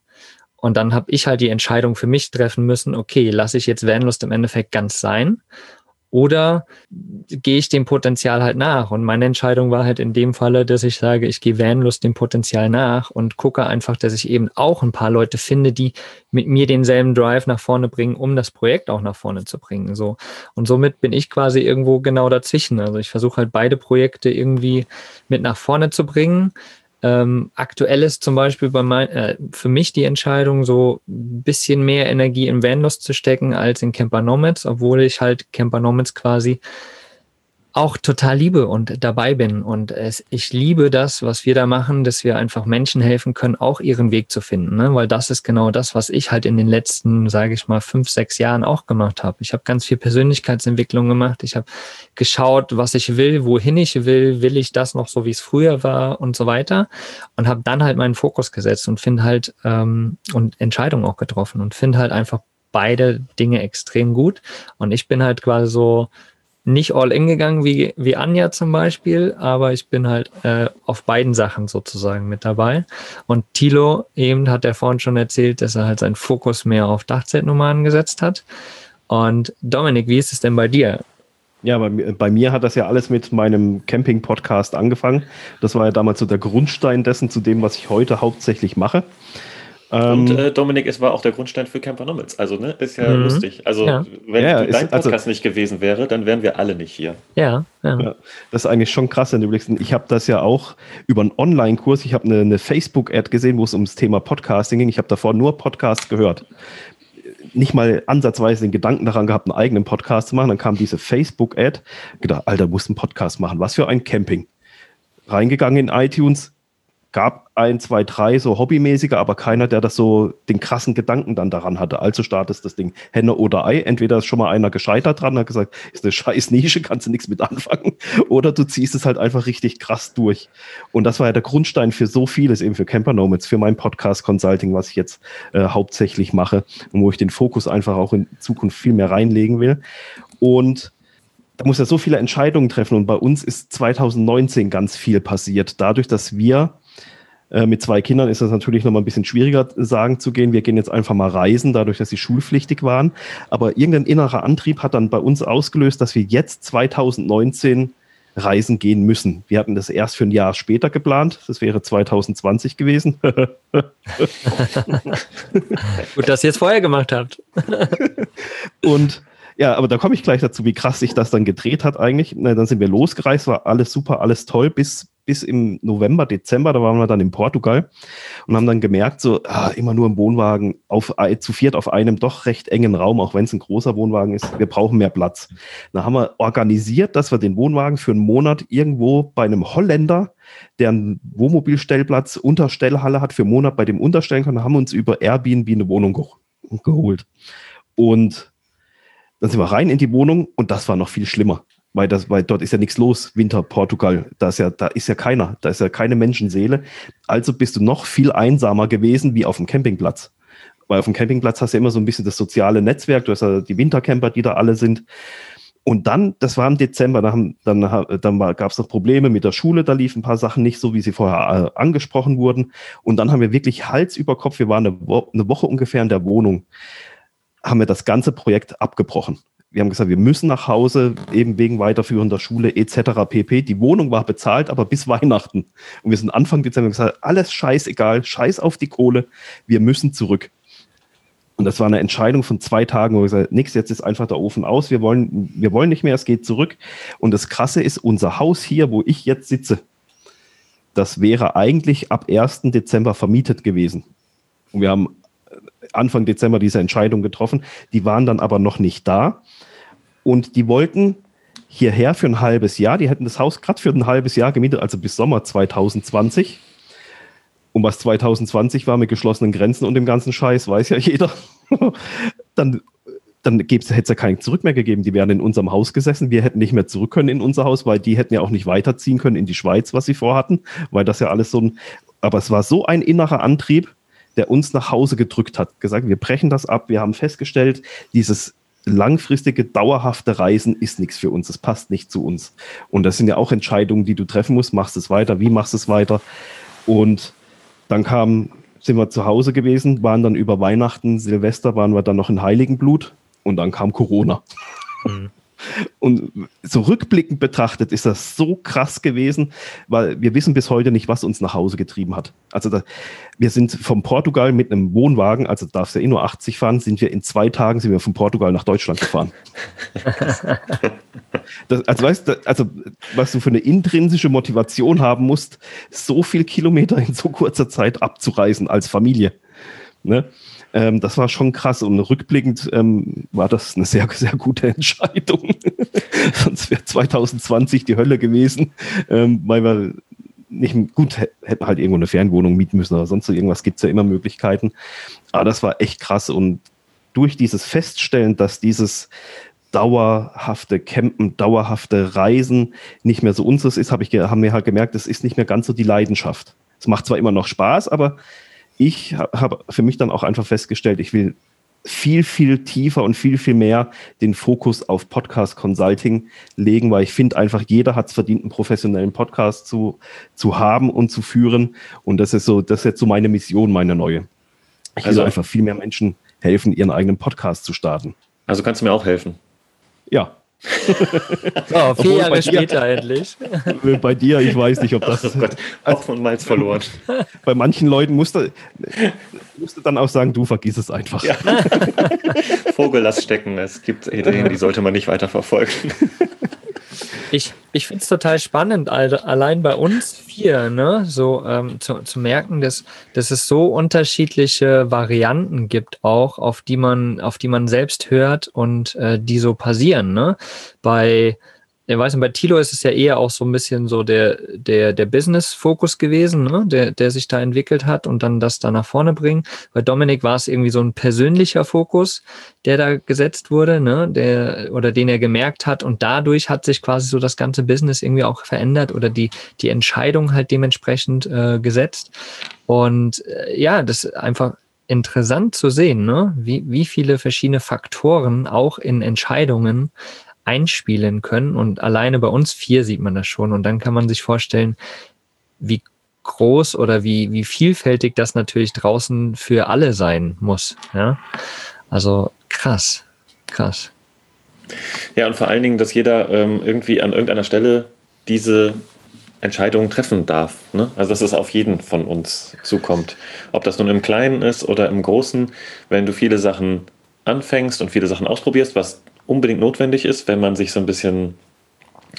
Und dann habe ich halt die Entscheidung für mich treffen müssen, okay, lasse ich jetzt Vanlust im Endeffekt ganz sein oder gehe ich dem Potenzial halt nach? Und meine Entscheidung war halt in dem Falle, dass ich sage, ich gehe Vanlust dem Potenzial nach und gucke einfach, dass ich eben auch ein paar Leute finde, die mit mir denselben Drive nach vorne bringen, um das Projekt auch nach vorne zu bringen. So. Und somit bin ich quasi irgendwo genau dazwischen. Also ich versuche halt beide Projekte irgendwie mit nach vorne zu bringen ähm, aktuell ist zum Beispiel bei mein, äh, für mich die Entscheidung, so ein bisschen mehr Energie in Vanlust zu stecken als in Camper Nomads, obwohl ich halt Camper Nomads quasi auch total liebe und dabei bin. Und es, ich liebe das, was wir da machen, dass wir einfach Menschen helfen können, auch ihren Weg zu finden. Ne? Weil das ist genau das, was ich halt in den letzten, sage ich mal, fünf, sechs Jahren auch gemacht habe. Ich habe ganz viel Persönlichkeitsentwicklung gemacht. Ich habe geschaut, was ich will, wohin ich will, will ich das noch so, wie es früher war und so weiter. Und habe dann halt meinen Fokus gesetzt und finde halt ähm, und Entscheidungen auch getroffen und finde halt einfach beide Dinge extrem gut. Und ich bin halt quasi so, nicht all in gegangen wie, wie Anja zum Beispiel, aber ich bin halt äh, auf beiden Sachen sozusagen mit dabei. Und Tilo eben hat er vorhin schon erzählt, dass er halt seinen Fokus mehr auf Dachzeltnummern gesetzt hat. Und Dominik, wie ist es denn bei dir? Ja, bei, bei, mir hat das ja alles mit meinem Camping-Podcast angefangen. Das war ja damals so der Grundstein dessen, zu dem, was ich heute hauptsächlich mache. Und ähm, äh, Dominik, es war auch der Grundstein für Camper Nomads. Also, ne, ist ja mhm. lustig. Also, ja. wenn ja, dein also Podcast also, nicht gewesen wäre, dann wären wir alle nicht hier. Ja, ja. ja das ist eigentlich schon krass, wenn du überlegst. Ich habe das ja auch über einen Online-Kurs, ich habe eine, eine Facebook-Ad gesehen, wo es ums Thema Podcasting ging. Ich habe davor nur Podcast gehört. Nicht mal ansatzweise den Gedanken daran gehabt, einen eigenen Podcast zu machen. Dann kam diese Facebook-Ad. Gedacht, Alter, musst einen Podcast machen. Was für ein Camping. Reingegangen in iTunes, gab ein, zwei, drei so hobbymäßige, aber keiner, der das so den krassen Gedanken dann daran hatte. Also startest das Ding Henne oder Ei. Entweder ist schon mal einer gescheitert dran, hat gesagt, ist eine scheiß Nische, kannst du nichts mit anfangen. Oder du ziehst es halt einfach richtig krass durch. Und das war ja der Grundstein für so vieles, eben für Camper Nomads, für mein Podcast Consulting, was ich jetzt äh, hauptsächlich mache und wo ich den Fokus einfach auch in Zukunft viel mehr reinlegen will. Und da muss ja so viele Entscheidungen treffen. Und bei uns ist 2019 ganz viel passiert. Dadurch, dass wir äh, mit zwei Kindern ist das natürlich noch mal ein bisschen schwieriger, sagen zu gehen, wir gehen jetzt einfach mal reisen, dadurch, dass sie schulpflichtig waren. Aber irgendein innerer Antrieb hat dann bei uns ausgelöst, dass wir jetzt 2019 reisen gehen müssen. Wir hatten das erst für ein Jahr später geplant. Das wäre 2020 gewesen. Gut, dass ihr es vorher gemacht habt. Und ja, aber da komme ich gleich dazu, wie krass sich das dann gedreht hat eigentlich. Na, dann sind wir losgereist, war alles super, alles toll, bis, bis im November, Dezember, da waren wir dann in Portugal und haben dann gemerkt, so ah, immer nur im Wohnwagen auf, zu viert auf einem doch recht engen Raum, auch wenn es ein großer Wohnwagen ist, wir brauchen mehr Platz. Da haben wir organisiert, dass wir den Wohnwagen für einen Monat irgendwo bei einem Holländer, der einen Wohnmobilstellplatz, Unterstellhalle hat, für einen Monat bei dem unterstellen können, haben uns über Airbnb eine Wohnung ge geholt. Und dann sind wir rein in die Wohnung und das war noch viel schlimmer weil, das, weil dort ist ja nichts los, Winter, Portugal. Da ist, ja, da ist ja keiner, da ist ja keine Menschenseele. Also bist du noch viel einsamer gewesen wie auf dem Campingplatz. Weil auf dem Campingplatz hast du ja immer so ein bisschen das soziale Netzwerk, du hast ja die Wintercamper, die da alle sind. Und dann, das war im Dezember, dann, dann, dann gab es noch Probleme mit der Schule, da liefen ein paar Sachen nicht so, wie sie vorher äh, angesprochen wurden. Und dann haben wir wirklich Hals über Kopf, wir waren eine, Wo eine Woche ungefähr in der Wohnung, haben wir das ganze Projekt abgebrochen wir haben gesagt, wir müssen nach Hause, eben wegen weiterführender Schule etc. pp. Die Wohnung war bezahlt, aber bis Weihnachten. Und wir sind Anfang Dezember gesagt, alles scheißegal, scheiß auf die Kohle, wir müssen zurück. Und das war eine Entscheidung von zwei Tagen, wo wir gesagt nix, jetzt ist einfach der Ofen aus, wir wollen, wir wollen nicht mehr, es geht zurück. Und das Krasse ist, unser Haus hier, wo ich jetzt sitze, das wäre eigentlich ab 1. Dezember vermietet gewesen. Und wir haben Anfang Dezember diese Entscheidung getroffen. Die waren dann aber noch nicht da. Und die wollten hierher für ein halbes Jahr. Die hätten das Haus gerade für ein halbes Jahr gemietet, also bis Sommer 2020. Und was 2020 war mit geschlossenen Grenzen und dem ganzen Scheiß, weiß ja jeder. dann dann hätte es ja keinen Zurück mehr gegeben. Die wären in unserem Haus gesessen. Wir hätten nicht mehr zurück können in unser Haus, weil die hätten ja auch nicht weiterziehen können in die Schweiz, was sie vorhatten, weil das ja alles so ein. Aber es war so ein innerer Antrieb, der uns nach Hause gedrückt hat. Gesagt, wir brechen das ab. Wir haben festgestellt, dieses langfristige, dauerhafte Reisen ist nichts für uns. Es passt nicht zu uns. Und das sind ja auch Entscheidungen, die du treffen musst. Machst es weiter? Wie machst es weiter? Und dann kam, sind wir zu Hause gewesen, waren dann über Weihnachten, Silvester waren wir dann noch in Heiligenblut und dann kam Corona. Mhm. Und so rückblickend betrachtet ist das so krass gewesen, weil wir wissen bis heute nicht, was uns nach Hause getrieben hat. Also da, wir sind vom Portugal mit einem Wohnwagen, also darfst ja eh nur 80 fahren, sind wir in zwei Tagen sind wir von Portugal nach Deutschland gefahren. das, also weißt du, also was du für eine intrinsische Motivation haben musst, so viel Kilometer in so kurzer Zeit abzureisen als Familie. Ne? Ähm, das war schon krass und rückblickend ähm, war das eine sehr, sehr gute Entscheidung. Sonst wäre 2020 die Hölle gewesen, ähm, weil wir nicht gut hätten halt irgendwo eine Fernwohnung mieten müssen oder sonst irgendwas gibt es ja immer Möglichkeiten. Aber das war echt krass und durch dieses Feststellen, dass dieses dauerhafte Campen, dauerhafte Reisen nicht mehr so unseres ist, habe ich haben wir halt gemerkt, es ist nicht mehr ganz so die Leidenschaft. Es macht zwar immer noch Spaß, aber ich habe für mich dann auch einfach festgestellt, ich will viel, viel tiefer und viel, viel mehr den Fokus auf Podcast Consulting legen, weil ich finde einfach, jeder hat es verdient, einen professionellen Podcast zu, zu haben und zu führen. Und das ist so, das ist jetzt so meine Mission, meine neue. Ich also, will einfach viel mehr Menschen helfen, ihren eigenen Podcast zu starten. Also kannst du mir auch helfen? Ja, so, vier Jahre später endlich. Bei dir, ich weiß nicht, ob das. Oh Gott, auch von Malz verloren. Bei manchen Leuten musste, musste dann auch sagen, du vergiss es einfach. Ja. Vogel, lass stecken. Es gibt Ideen, die sollte man nicht weiter verfolgen. Ich, ich finde es total spannend, allein bei uns vier, ne, so ähm, zu, zu merken, dass, dass es so unterschiedliche Varianten gibt, auch auf die man, auf die man selbst hört und äh, die so passieren. Ne? Bei ich weiß nicht, bei Tilo ist es ja eher auch so ein bisschen so der, der, der Business-Fokus gewesen, ne? der, der sich da entwickelt hat und dann das da nach vorne bringen. Bei Dominik war es irgendwie so ein persönlicher Fokus, der da gesetzt wurde, ne? der, oder den er gemerkt hat und dadurch hat sich quasi so das ganze Business irgendwie auch verändert oder die, die Entscheidung halt dementsprechend äh, gesetzt. Und äh, ja, das ist einfach interessant zu sehen, ne? wie, wie viele verschiedene Faktoren auch in Entscheidungen einspielen können. Und alleine bei uns vier sieht man das schon. Und dann kann man sich vorstellen, wie groß oder wie, wie vielfältig das natürlich draußen für alle sein muss. Ja? Also krass, krass. Ja, und vor allen Dingen, dass jeder ähm, irgendwie an irgendeiner Stelle diese Entscheidungen treffen darf. Ne? Also dass es auf jeden von uns zukommt. Ob das nun im Kleinen ist oder im Großen, wenn du viele Sachen anfängst und viele Sachen ausprobierst, was unbedingt notwendig ist, wenn man sich so ein bisschen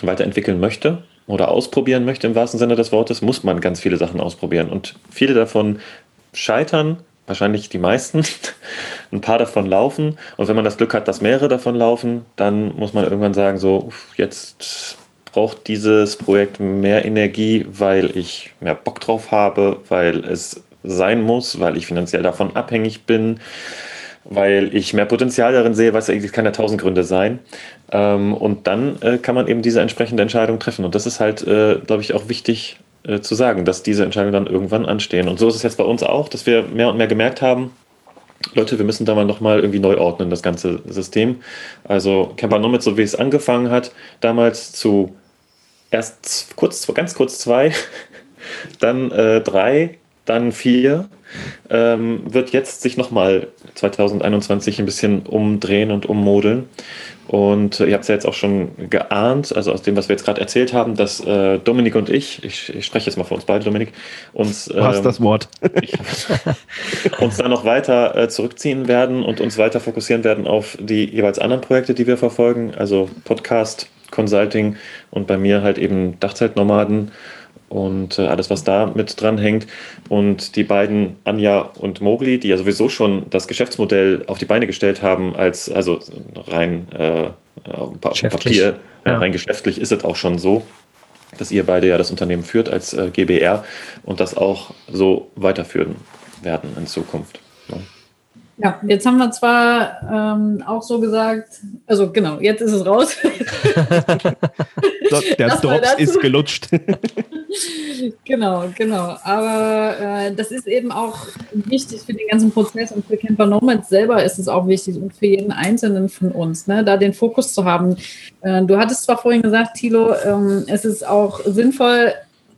weiterentwickeln möchte oder ausprobieren möchte im wahrsten Sinne des Wortes, muss man ganz viele Sachen ausprobieren. Und viele davon scheitern, wahrscheinlich die meisten. ein paar davon laufen. Und wenn man das Glück hat, dass mehrere davon laufen, dann muss man irgendwann sagen, so, jetzt braucht dieses Projekt mehr Energie, weil ich mehr Bock drauf habe, weil es sein muss, weil ich finanziell davon abhängig bin weil ich mehr Potenzial darin sehe, was eigentlich kann ja tausend Gründe sein. Ähm, und dann äh, kann man eben diese entsprechende Entscheidung treffen. Und das ist halt, äh, glaube ich, auch wichtig äh, zu sagen, dass diese Entscheidungen dann irgendwann anstehen. Und so ist es jetzt bei uns auch, dass wir mehr und mehr gemerkt haben, Leute, wir müssen da mal nochmal irgendwie neu ordnen, das ganze System. Also Campernomics, so wie es angefangen hat, damals zu erst kurz, ganz kurz zwei, dann äh, drei, dann vier ähm, wird jetzt sich nochmal 2021 ein bisschen umdrehen und ummodeln. Und äh, ihr habt es ja jetzt auch schon geahnt, also aus dem, was wir jetzt gerade erzählt haben, dass äh, Dominik und ich, ich, ich, spreche jetzt mal für uns beide, Dominik, uns, ähm, hast das Wort. ich, uns da noch weiter äh, zurückziehen werden und uns weiter fokussieren werden auf die jeweils anderen Projekte, die wir verfolgen, also Podcast, Consulting und bei mir halt eben Dachzeitnomaden und äh, alles, was da mit dran hängt. Und die beiden, Anja und Mogli, die ja sowieso schon das Geschäftsmodell auf die Beine gestellt haben, als also rein äh, auf Papier, ja. rein geschäftlich ist es auch schon so, dass ihr beide ja das Unternehmen führt als äh, GBR und das auch so weiterführen werden in Zukunft. Ja. Ja, jetzt haben wir zwar ähm, auch so gesagt, also genau, jetzt ist es raus. Der Drops ist gelutscht. genau, genau. Aber äh, das ist eben auch wichtig für den ganzen Prozess und für Camper Nomads selber ist es auch wichtig und für jeden Einzelnen von uns, ne, da den Fokus zu haben. Äh, du hattest zwar vorhin gesagt, Thilo, ähm, es ist auch sinnvoll,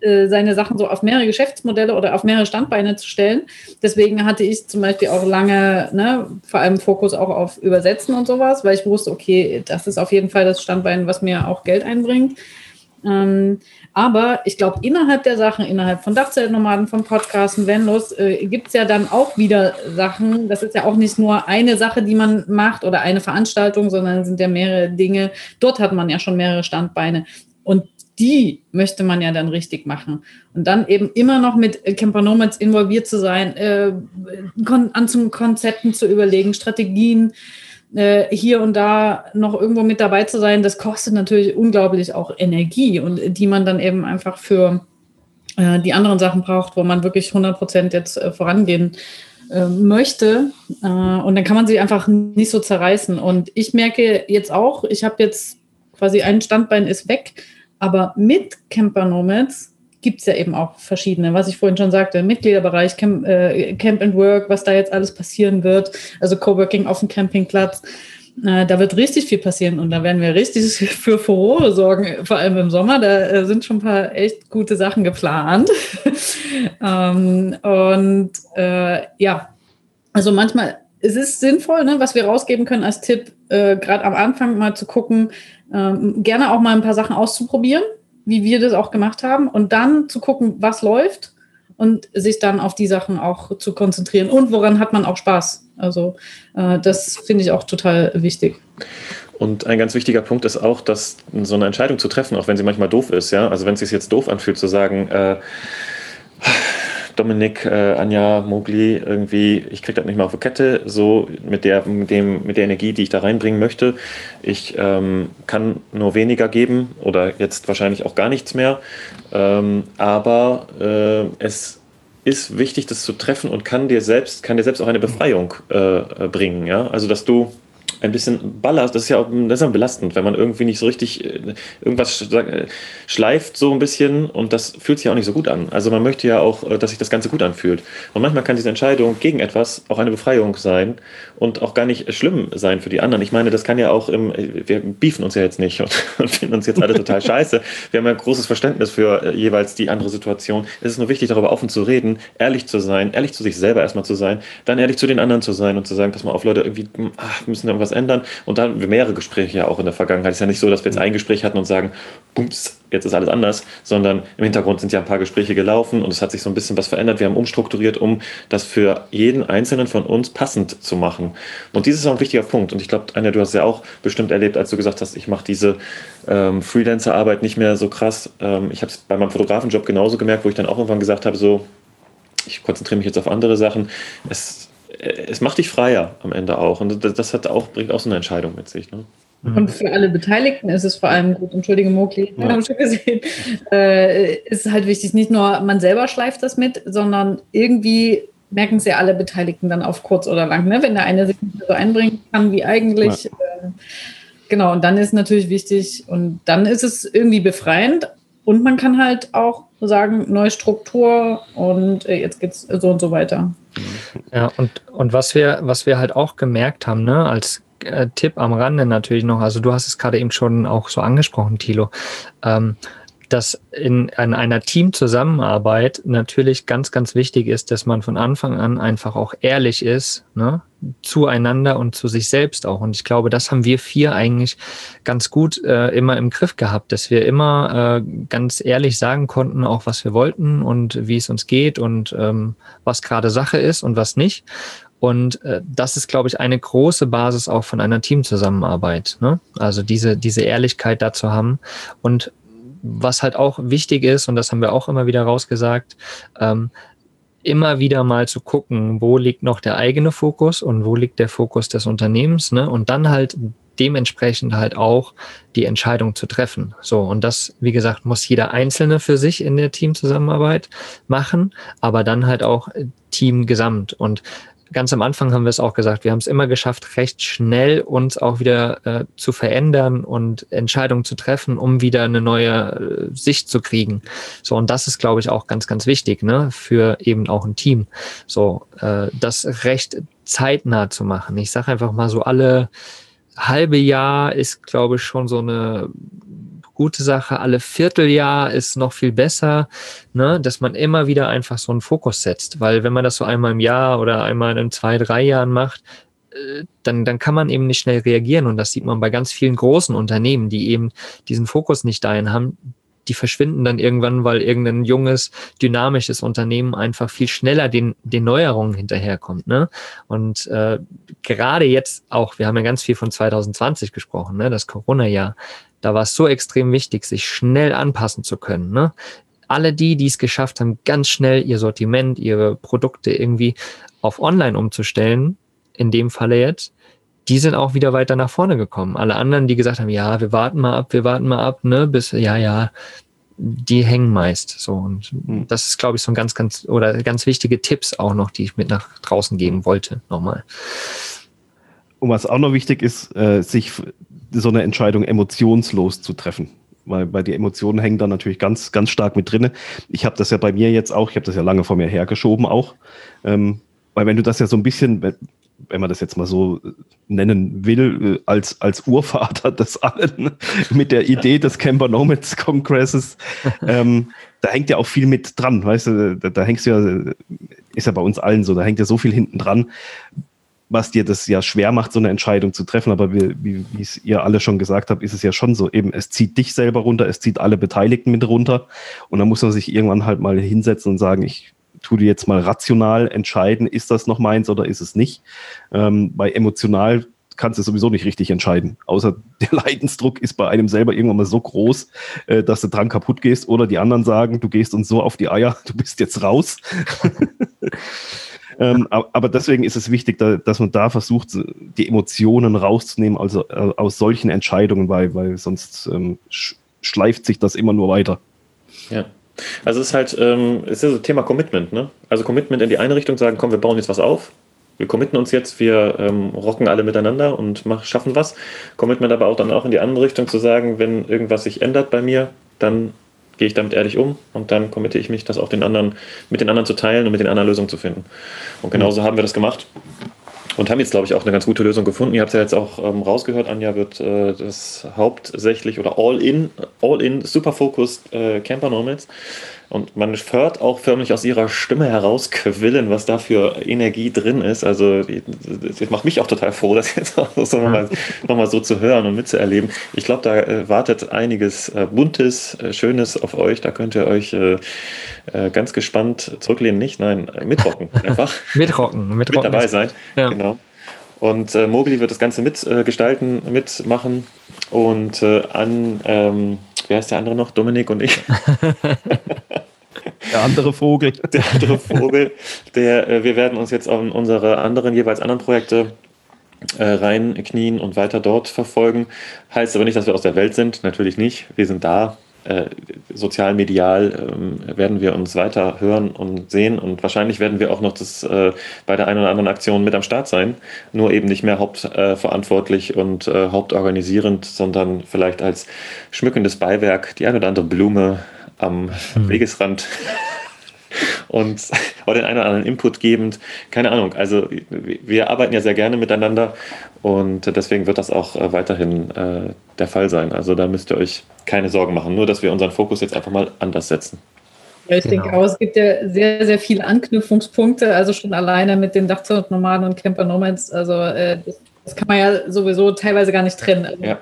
äh, seine Sachen so auf mehrere Geschäftsmodelle oder auf mehrere Standbeine zu stellen. Deswegen hatte ich zum Beispiel auch lange, ne, vor allem Fokus auch auf Übersetzen und sowas, weil ich wusste, okay, das ist auf jeden Fall das Standbein, was mir auch Geld einbringt. Ähm, aber ich glaube, innerhalb der Sachen, innerhalb von Dachzeltnomaden, von Podcasten, Venlos, äh, gibt es ja dann auch wieder Sachen. Das ist ja auch nicht nur eine Sache, die man macht oder eine Veranstaltung, sondern es sind ja mehrere Dinge. Dort hat man ja schon mehrere Standbeine. Und die möchte man ja dann richtig machen. Und dann eben immer noch mit Camper Nomads involviert zu sein, äh, an zum Konzepten zu überlegen, Strategien äh, hier und da noch irgendwo mit dabei zu sein, das kostet natürlich unglaublich auch Energie und die man dann eben einfach für äh, die anderen Sachen braucht, wo man wirklich 100 Prozent jetzt äh, vorangehen äh, möchte. Äh, und dann kann man sich einfach nicht so zerreißen. Und ich merke jetzt auch, ich habe jetzt quasi ein Standbein ist weg aber mit Camper Nomads gibt es ja eben auch verschiedene, was ich vorhin schon sagte, Mitgliederbereich, Camp, äh, Camp and Work, was da jetzt alles passieren wird, also Coworking auf dem Campingplatz. Äh, da wird richtig viel passieren und da werden wir richtig für Furore sorgen, vor allem im Sommer. Da äh, sind schon ein paar echt gute Sachen geplant. ähm, und äh, ja, also manchmal es ist sinnvoll, ne, was wir rausgeben können als Tipp, äh, gerade am Anfang mal zu gucken, ähm, gerne auch mal ein paar Sachen auszuprobieren, wie wir das auch gemacht haben, und dann zu gucken, was läuft und sich dann auf die Sachen auch zu konzentrieren und woran hat man auch Spaß. Also äh, das finde ich auch total wichtig. Und ein ganz wichtiger Punkt ist auch, dass so eine Entscheidung zu treffen, auch wenn sie manchmal doof ist, ja, also wenn es sich jetzt doof anfühlt, zu sagen, äh, Dominik, äh, Anja, Mogli, irgendwie, ich kriege das nicht mehr auf die Kette, so mit der, mit, dem, mit der Energie, die ich da reinbringen möchte. Ich ähm, kann nur weniger geben oder jetzt wahrscheinlich auch gar nichts mehr. Ähm, aber äh, es ist wichtig, das zu treffen und kann dir selbst, kann dir selbst auch eine Befreiung äh, äh bringen. Ja? Also, dass du ein bisschen Ballast, das ist ja auch das ist ja belastend, wenn man irgendwie nicht so richtig äh, irgendwas äh, schleift so ein bisschen und das fühlt sich auch nicht so gut an. Also man möchte ja auch, äh, dass sich das Ganze gut anfühlt. Und manchmal kann diese Entscheidung gegen etwas auch eine Befreiung sein und auch gar nicht schlimm sein für die anderen. Ich meine, das kann ja auch im, wir beefen uns ja jetzt nicht und, und finden uns jetzt alle total scheiße. Wir haben ja großes Verständnis für jeweils die andere Situation. Es ist nur wichtig, darüber offen zu reden, ehrlich zu sein, ehrlich zu sich selber erstmal zu sein, dann ehrlich zu den anderen zu sein und zu sagen, pass mal auf, Leute, irgendwie ach, müssen irgendwas ändern. Und dann mehrere Gespräche ja auch in der Vergangenheit. Es ist ja nicht so, dass wir jetzt ein Gespräch hatten und sagen, bums, jetzt ist alles anders, sondern im Hintergrund sind ja ein paar Gespräche gelaufen und es hat sich so ein bisschen was verändert. Wir haben umstrukturiert, um das für jeden Einzelnen von uns passend zu machen. Und dieses ist auch ein wichtiger Punkt. Und ich glaube, Anja, du hast ja auch bestimmt erlebt, als du gesagt hast, ich mache diese ähm, Freelancer-Arbeit nicht mehr so krass. Ähm, ich habe es bei meinem Fotografenjob genauso gemerkt, wo ich dann auch irgendwann gesagt habe, so, ich konzentriere mich jetzt auf andere Sachen. Es es macht dich freier am Ende auch. Und das hat auch, bringt auch so eine Entscheidung mit sich. Ne? Mhm. Und für alle Beteiligten ist es vor allem gut, entschuldige Mokli, ja. haben schon gesehen, äh, ist halt wichtig, nicht nur man selber schleift das mit, sondern irgendwie merken es ja alle Beteiligten dann auf kurz oder lang, ne? wenn der eine sich nicht so einbringen kann wie eigentlich. Ja. Äh, genau, und dann ist natürlich wichtig und dann ist es irgendwie befreiend und man kann halt auch sagen, neue Struktur und äh, jetzt geht es so und so weiter. Ja, und, und was wir, was wir halt auch gemerkt haben, ne, als äh, Tipp am Rande natürlich noch, also du hast es gerade eben schon auch so angesprochen, Thilo, ähm, dass in, in einer Teamzusammenarbeit natürlich ganz, ganz wichtig ist, dass man von Anfang an einfach auch ehrlich ist, ne, zueinander und zu sich selbst auch. Und ich glaube, das haben wir vier eigentlich ganz gut äh, immer im Griff gehabt, dass wir immer äh, ganz ehrlich sagen konnten, auch was wir wollten und wie es uns geht und ähm, was gerade Sache ist und was nicht. Und äh, das ist, glaube ich, eine große Basis auch von einer Teamzusammenarbeit. Ne? Also diese, diese Ehrlichkeit dazu haben. Und was halt auch wichtig ist, und das haben wir auch immer wieder rausgesagt, ähm, immer wieder mal zu gucken, wo liegt noch der eigene Fokus und wo liegt der Fokus des Unternehmens, ne? Und dann halt dementsprechend halt auch die Entscheidung zu treffen. So, und das, wie gesagt, muss jeder Einzelne für sich in der Teamzusammenarbeit machen, aber dann halt auch Team gesamt. Und ganz am Anfang haben wir es auch gesagt, wir haben es immer geschafft, recht schnell uns auch wieder äh, zu verändern und Entscheidungen zu treffen, um wieder eine neue äh, Sicht zu kriegen. So, und das ist, glaube ich, auch ganz, ganz wichtig, ne, für eben auch ein Team. So, äh, das recht zeitnah zu machen. Ich sage einfach mal so alle halbe Jahr ist, glaube ich, schon so eine gute Sache. Alle Vierteljahr ist noch viel besser, ne? dass man immer wieder einfach so einen Fokus setzt. Weil wenn man das so einmal im Jahr oder einmal in zwei, drei Jahren macht, äh, dann, dann kann man eben nicht schnell reagieren. Und das sieht man bei ganz vielen großen Unternehmen, die eben diesen Fokus nicht dahin haben. Die verschwinden dann irgendwann, weil irgendein junges, dynamisches Unternehmen einfach viel schneller den, den Neuerungen hinterherkommt. Ne? Und äh, gerade jetzt auch, wir haben ja ganz viel von 2020 gesprochen, ne? das Corona-Jahr. Da war es so extrem wichtig, sich schnell anpassen zu können. Ne? Alle die, die es geschafft haben, ganz schnell ihr Sortiment, ihre Produkte irgendwie auf Online umzustellen, in dem Falle jetzt, die sind auch wieder weiter nach vorne gekommen. Alle anderen, die gesagt haben, ja, wir warten mal ab, wir warten mal ab, ne, bis, ja, ja, die hängen meist. So und mhm. das ist, glaube ich, so ein ganz, ganz oder ganz wichtige Tipps auch noch, die ich mit nach draußen geben wollte. Nochmal. Und was auch noch wichtig ist, äh, sich so eine Entscheidung emotionslos zu treffen. Weil bei die Emotionen hängen da natürlich ganz, ganz stark mit drin. Ich habe das ja bei mir jetzt auch, ich habe das ja lange vor mir hergeschoben auch. Ähm, weil wenn du das ja so ein bisschen, wenn, man das jetzt mal so nennen will, äh, als, als Urvater des allen, mit der Idee des Camper Nomads Congresses, ähm, da hängt ja auch viel mit dran, weißt du, da, da hängst du ja, ist ja bei uns allen so, da hängt ja so viel hinten dran, was dir das ja schwer macht, so eine Entscheidung zu treffen. Aber wie, wie, wie es ihr alle schon gesagt habt, ist es ja schon so, eben, es zieht dich selber runter, es zieht alle Beteiligten mit runter. Und dann muss man sich irgendwann halt mal hinsetzen und sagen, ich tue dir jetzt mal rational entscheiden, ist das noch meins oder ist es nicht. Ähm, bei emotional kannst du sowieso nicht richtig entscheiden. Außer der Leidensdruck ist bei einem selber irgendwann mal so groß, äh, dass du dran kaputt gehst. Oder die anderen sagen, du gehst uns so auf die Eier, du bist jetzt raus. Ähm, aber deswegen ist es wichtig, dass man da versucht, die Emotionen rauszunehmen, also äh, aus solchen Entscheidungen, weil, weil sonst ähm, schleift sich das immer nur weiter. Ja. Also es ist halt, ähm, es ist so Thema Commitment, ne? Also Commitment in die eine Richtung sagen, komm, wir bauen jetzt was auf. Wir committen uns jetzt, wir ähm, rocken alle miteinander und mach, schaffen was. Commitment aber auch dann auch in die andere Richtung zu sagen, wenn irgendwas sich ändert bei mir, dann gehe ich damit ehrlich um und dann committe ich mich, das auch den anderen, mit den anderen zu teilen und mit den anderen Lösungen zu finden. Und genauso haben wir das gemacht und haben jetzt, glaube ich, auch eine ganz gute Lösung gefunden. Ihr habt es ja jetzt auch ähm, rausgehört, Anja wird äh, das hauptsächlich oder all in, all in, super focused äh, Camper Nomads. Und man hört auch förmlich aus ihrer Stimme herausquillen, was da für Energie drin ist. Also, das macht mich auch total froh, das jetzt auch so nochmal noch mal so zu hören und mitzuerleben. Ich glaube, da äh, wartet einiges äh, Buntes, äh, Schönes auf euch. Da könnt ihr euch ganz gespannt zurücklehnen. Nicht, nein, mitrocken einfach. mitrocken, mitrocken. Mit dabei sein. Ja. Genau. Und äh, Mobili wird das Ganze mitgestalten, mitmachen. Und an, ähm, wer ist der andere noch? Dominik und ich. Der andere Vogel. Der andere Vogel. Der, äh, wir werden uns jetzt auf unsere anderen, jeweils anderen Projekte äh, reinknien und weiter dort verfolgen. Heißt aber nicht, dass wir aus der Welt sind. Natürlich nicht. Wir sind da. Äh, sozial, medial ähm, werden wir uns weiter hören und sehen. Und wahrscheinlich werden wir auch noch das, äh, bei der einen oder anderen Aktion mit am Start sein, nur eben nicht mehr hauptverantwortlich und äh, hauptorganisierend, sondern vielleicht als schmückendes Beiwerk die eine oder andere Blume am hm. Wegesrand. Und oder den einen oder anderen Input gebend. Keine Ahnung. Also wir arbeiten ja sehr gerne miteinander und deswegen wird das auch äh, weiterhin äh, der Fall sein. Also da müsst ihr euch keine Sorgen machen. Nur, dass wir unseren Fokus jetzt einfach mal anders setzen. Ja, ich genau. denke auch, es gibt ja sehr, sehr viele Anknüpfungspunkte, also schon alleine mit den Dachzelt-Nomaden und Camper Nomads. Also äh, das, das, kann man ja sowieso teilweise gar nicht trennen. Also, ja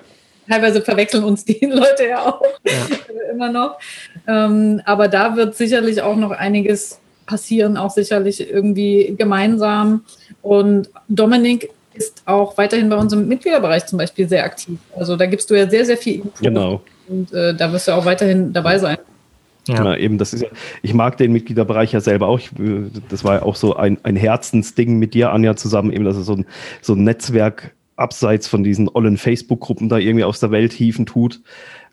teilweise verwechseln uns die Leute ja auch ja. immer noch. Ähm, aber da wird sicherlich auch noch einiges passieren, auch sicherlich irgendwie gemeinsam. Und Dominik ist auch weiterhin bei uns im Mitgliederbereich zum Beispiel sehr aktiv. Also da gibst du ja sehr, sehr viel Input. Genau. Und äh, da wirst du auch weiterhin dabei sein. Ja. ja. eben, das ist ja, ich mag den Mitgliederbereich ja selber auch. Ich, das war ja auch so ein, ein Herzensding mit dir, Anja, zusammen, eben, dass es so ein, so ein Netzwerk abseits von diesen ollen Facebook-Gruppen da irgendwie aus der Welt hieven tut.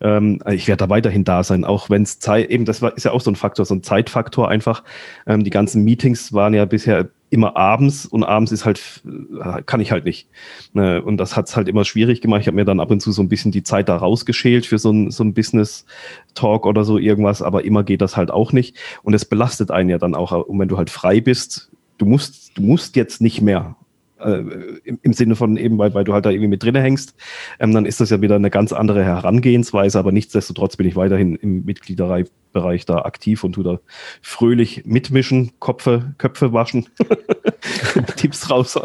Ähm, ich werde da weiterhin da sein, auch wenn es Zeit, eben das war, ist ja auch so ein Faktor, so ein Zeitfaktor einfach. Ähm, die ganzen Meetings waren ja bisher immer abends und abends ist halt, äh, kann ich halt nicht. Ne, und das hat es halt immer schwierig gemacht. Ich habe mir dann ab und zu so ein bisschen die Zeit da rausgeschält für so ein, so ein Business-Talk oder so irgendwas, aber immer geht das halt auch nicht. Und es belastet einen ja dann auch. Und wenn du halt frei bist, du musst, du musst jetzt nicht mehr äh, im, Sinne von eben, weil, weil du halt da irgendwie mit drin hängst, ähm, dann ist das ja wieder eine ganz andere Herangehensweise, aber nichtsdestotrotz bin ich weiterhin im Mitgliederbereich da aktiv und tu da fröhlich mitmischen, Köpfe, Köpfe waschen, Tipps raus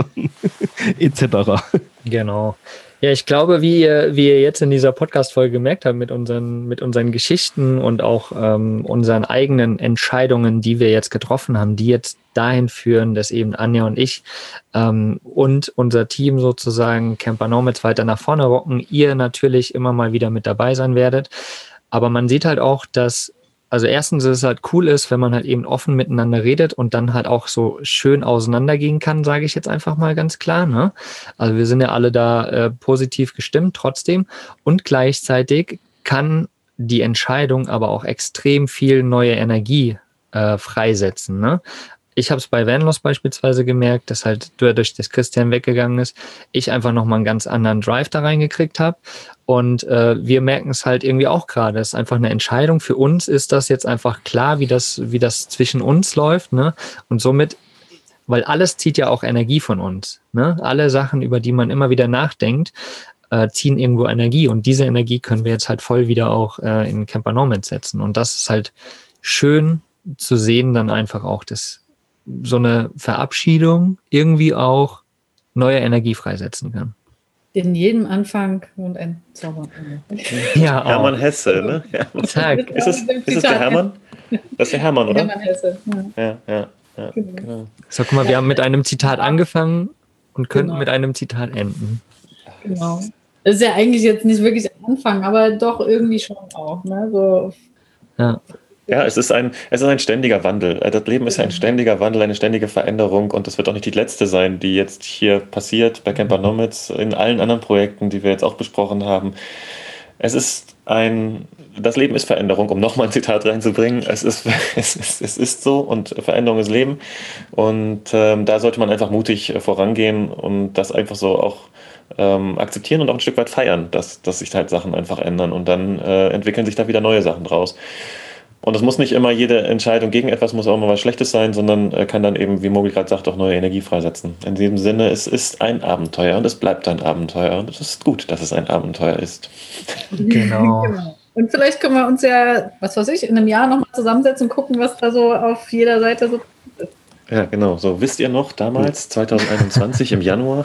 etc. Genau. Ja, ich glaube, wie ihr, wie ihr jetzt in dieser Podcast-Folge gemerkt habt, mit unseren, mit unseren Geschichten und auch ähm, unseren eigenen Entscheidungen, die wir jetzt getroffen haben, die jetzt dahin führen, dass eben Anja und ich ähm, und unser Team sozusagen Camper Nomads weiter nach vorne rocken, ihr natürlich immer mal wieder mit dabei sein werdet. Aber man sieht halt auch, dass also erstens ist es halt cool ist, wenn man halt eben offen miteinander redet und dann halt auch so schön auseinandergehen kann, sage ich jetzt einfach mal ganz klar. Ne? Also wir sind ja alle da äh, positiv gestimmt trotzdem und gleichzeitig kann die Entscheidung aber auch extrem viel neue Energie äh, freisetzen. Ne? Ich habe es bei Vanlos beispielsweise gemerkt, dass halt dadurch, dass Christian weggegangen ist, ich einfach nochmal einen ganz anderen Drive da reingekriegt habe. Und äh, wir merken es halt irgendwie auch gerade. Es ist einfach eine Entscheidung. Für uns ist das jetzt einfach klar, wie das, wie das zwischen uns läuft. Ne? Und somit, weil alles zieht ja auch Energie von uns. Ne? Alle Sachen, über die man immer wieder nachdenkt, äh, ziehen irgendwo Energie. Und diese Energie können wir jetzt halt voll wieder auch äh, in Camper Nomad setzen. Und das ist halt schön zu sehen, dann einfach auch, dass so eine Verabschiedung irgendwie auch neue Energie freisetzen kann. In jedem Anfang und ein Zauberende. Ja, Hermann Hesse, ne? Hermann. Zack. Ist es, ist es der Hermann? Das ist der Hermann, oder? Hermann Hesse. Ja, ja, ja. ja genau. genau. So, guck mal, wir haben mit einem Zitat angefangen und könnten genau. mit einem Zitat enden. Genau. Das ist ja eigentlich jetzt nicht wirklich Anfang, aber doch irgendwie schon auch. Ne? So, ja. Ja, es ist ein, es ist ein ständiger Wandel. Äh, das Leben ist ein ständiger Wandel, eine ständige Veränderung und das wird auch nicht die letzte sein, die jetzt hier passiert bei Camper Nomads, in allen anderen Projekten, die wir jetzt auch besprochen haben. Es ist ein, das Leben ist Veränderung, um nochmal ein Zitat reinzubringen. Es ist, es ist, es ist so und Veränderung ist Leben. Und ähm, da sollte man einfach mutig vorangehen und das einfach so auch ähm, akzeptieren und auch ein Stück weit feiern, dass, dass sich halt Sachen einfach ändern und dann äh, entwickeln sich da wieder neue Sachen draus. Und es muss nicht immer jede Entscheidung gegen etwas muss auch mal was Schlechtes sein, sondern äh, kann dann eben, wie Mogli gerade sagt, auch neue Energie freisetzen. In diesem Sinne, es ist ein Abenteuer und es bleibt ein Abenteuer. Und es ist gut, dass es ein Abenteuer ist. Genau. genau. Und vielleicht können wir uns ja, was weiß ich, in einem Jahr nochmal zusammensetzen und gucken, was da so auf jeder Seite so ist. Ja, genau. So, wisst ihr noch, damals, 2021 im Januar?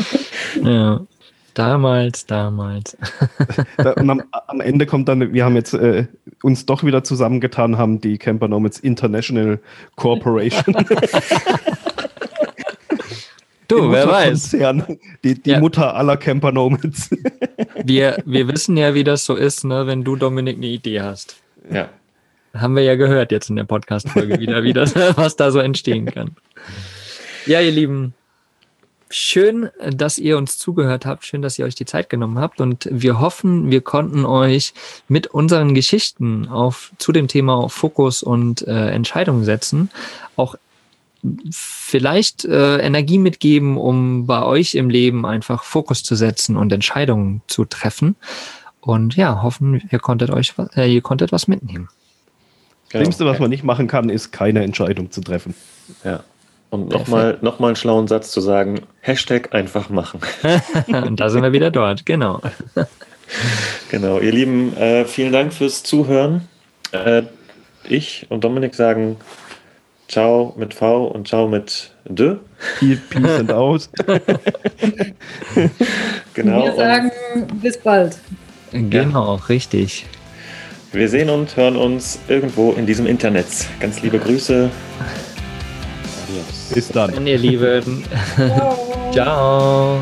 ja. Damals, damals. und am, am, Ende kommt dann, wir haben jetzt äh, uns doch wieder zusammengetan, haben die Camper Nomads International Corporation. du, wer weiß. Die, die ja. Mutter aller Camper Nomads. wir, wir wissen ja, wie das so ist, ne, wenn du, Dominik, eine Idee hast. Ja. Haben wir ja gehört jetzt in der Podcast-Folge wieder, wie das, was da so entstehen kann. Ja, ihr Lieben, Schön, dass ihr uns zugehört habt. Schön, dass ihr euch die Zeit genommen habt. Und wir hoffen, wir konnten euch mit unseren Geschichten auf, zu dem Thema Fokus und äh, Entscheidungen setzen, auch vielleicht äh, Energie mitgeben, um bei euch im Leben einfach Fokus zu setzen und Entscheidungen zu treffen. Und ja, hoffen, ihr konntet euch, äh, ihr konntet was mitnehmen. Das Schlimmste, was man nicht machen kann, ist keine Entscheidung zu treffen. Ja. Und nochmal noch mal einen schlauen Satz zu sagen, Hashtag einfach machen. und da sind wir wieder dort, genau. genau, ihr Lieben, äh, vielen Dank fürs Zuhören. Äh, ich und Dominik sagen Ciao mit V und Ciao mit D. Peace and out. genau. Wir sagen bis bald. Genau, ja. richtig. Wir sehen und hören uns irgendwo in diesem Internet. Ganz liebe Grüße. Bis dann. Dann, ihr Lieben. Ciao.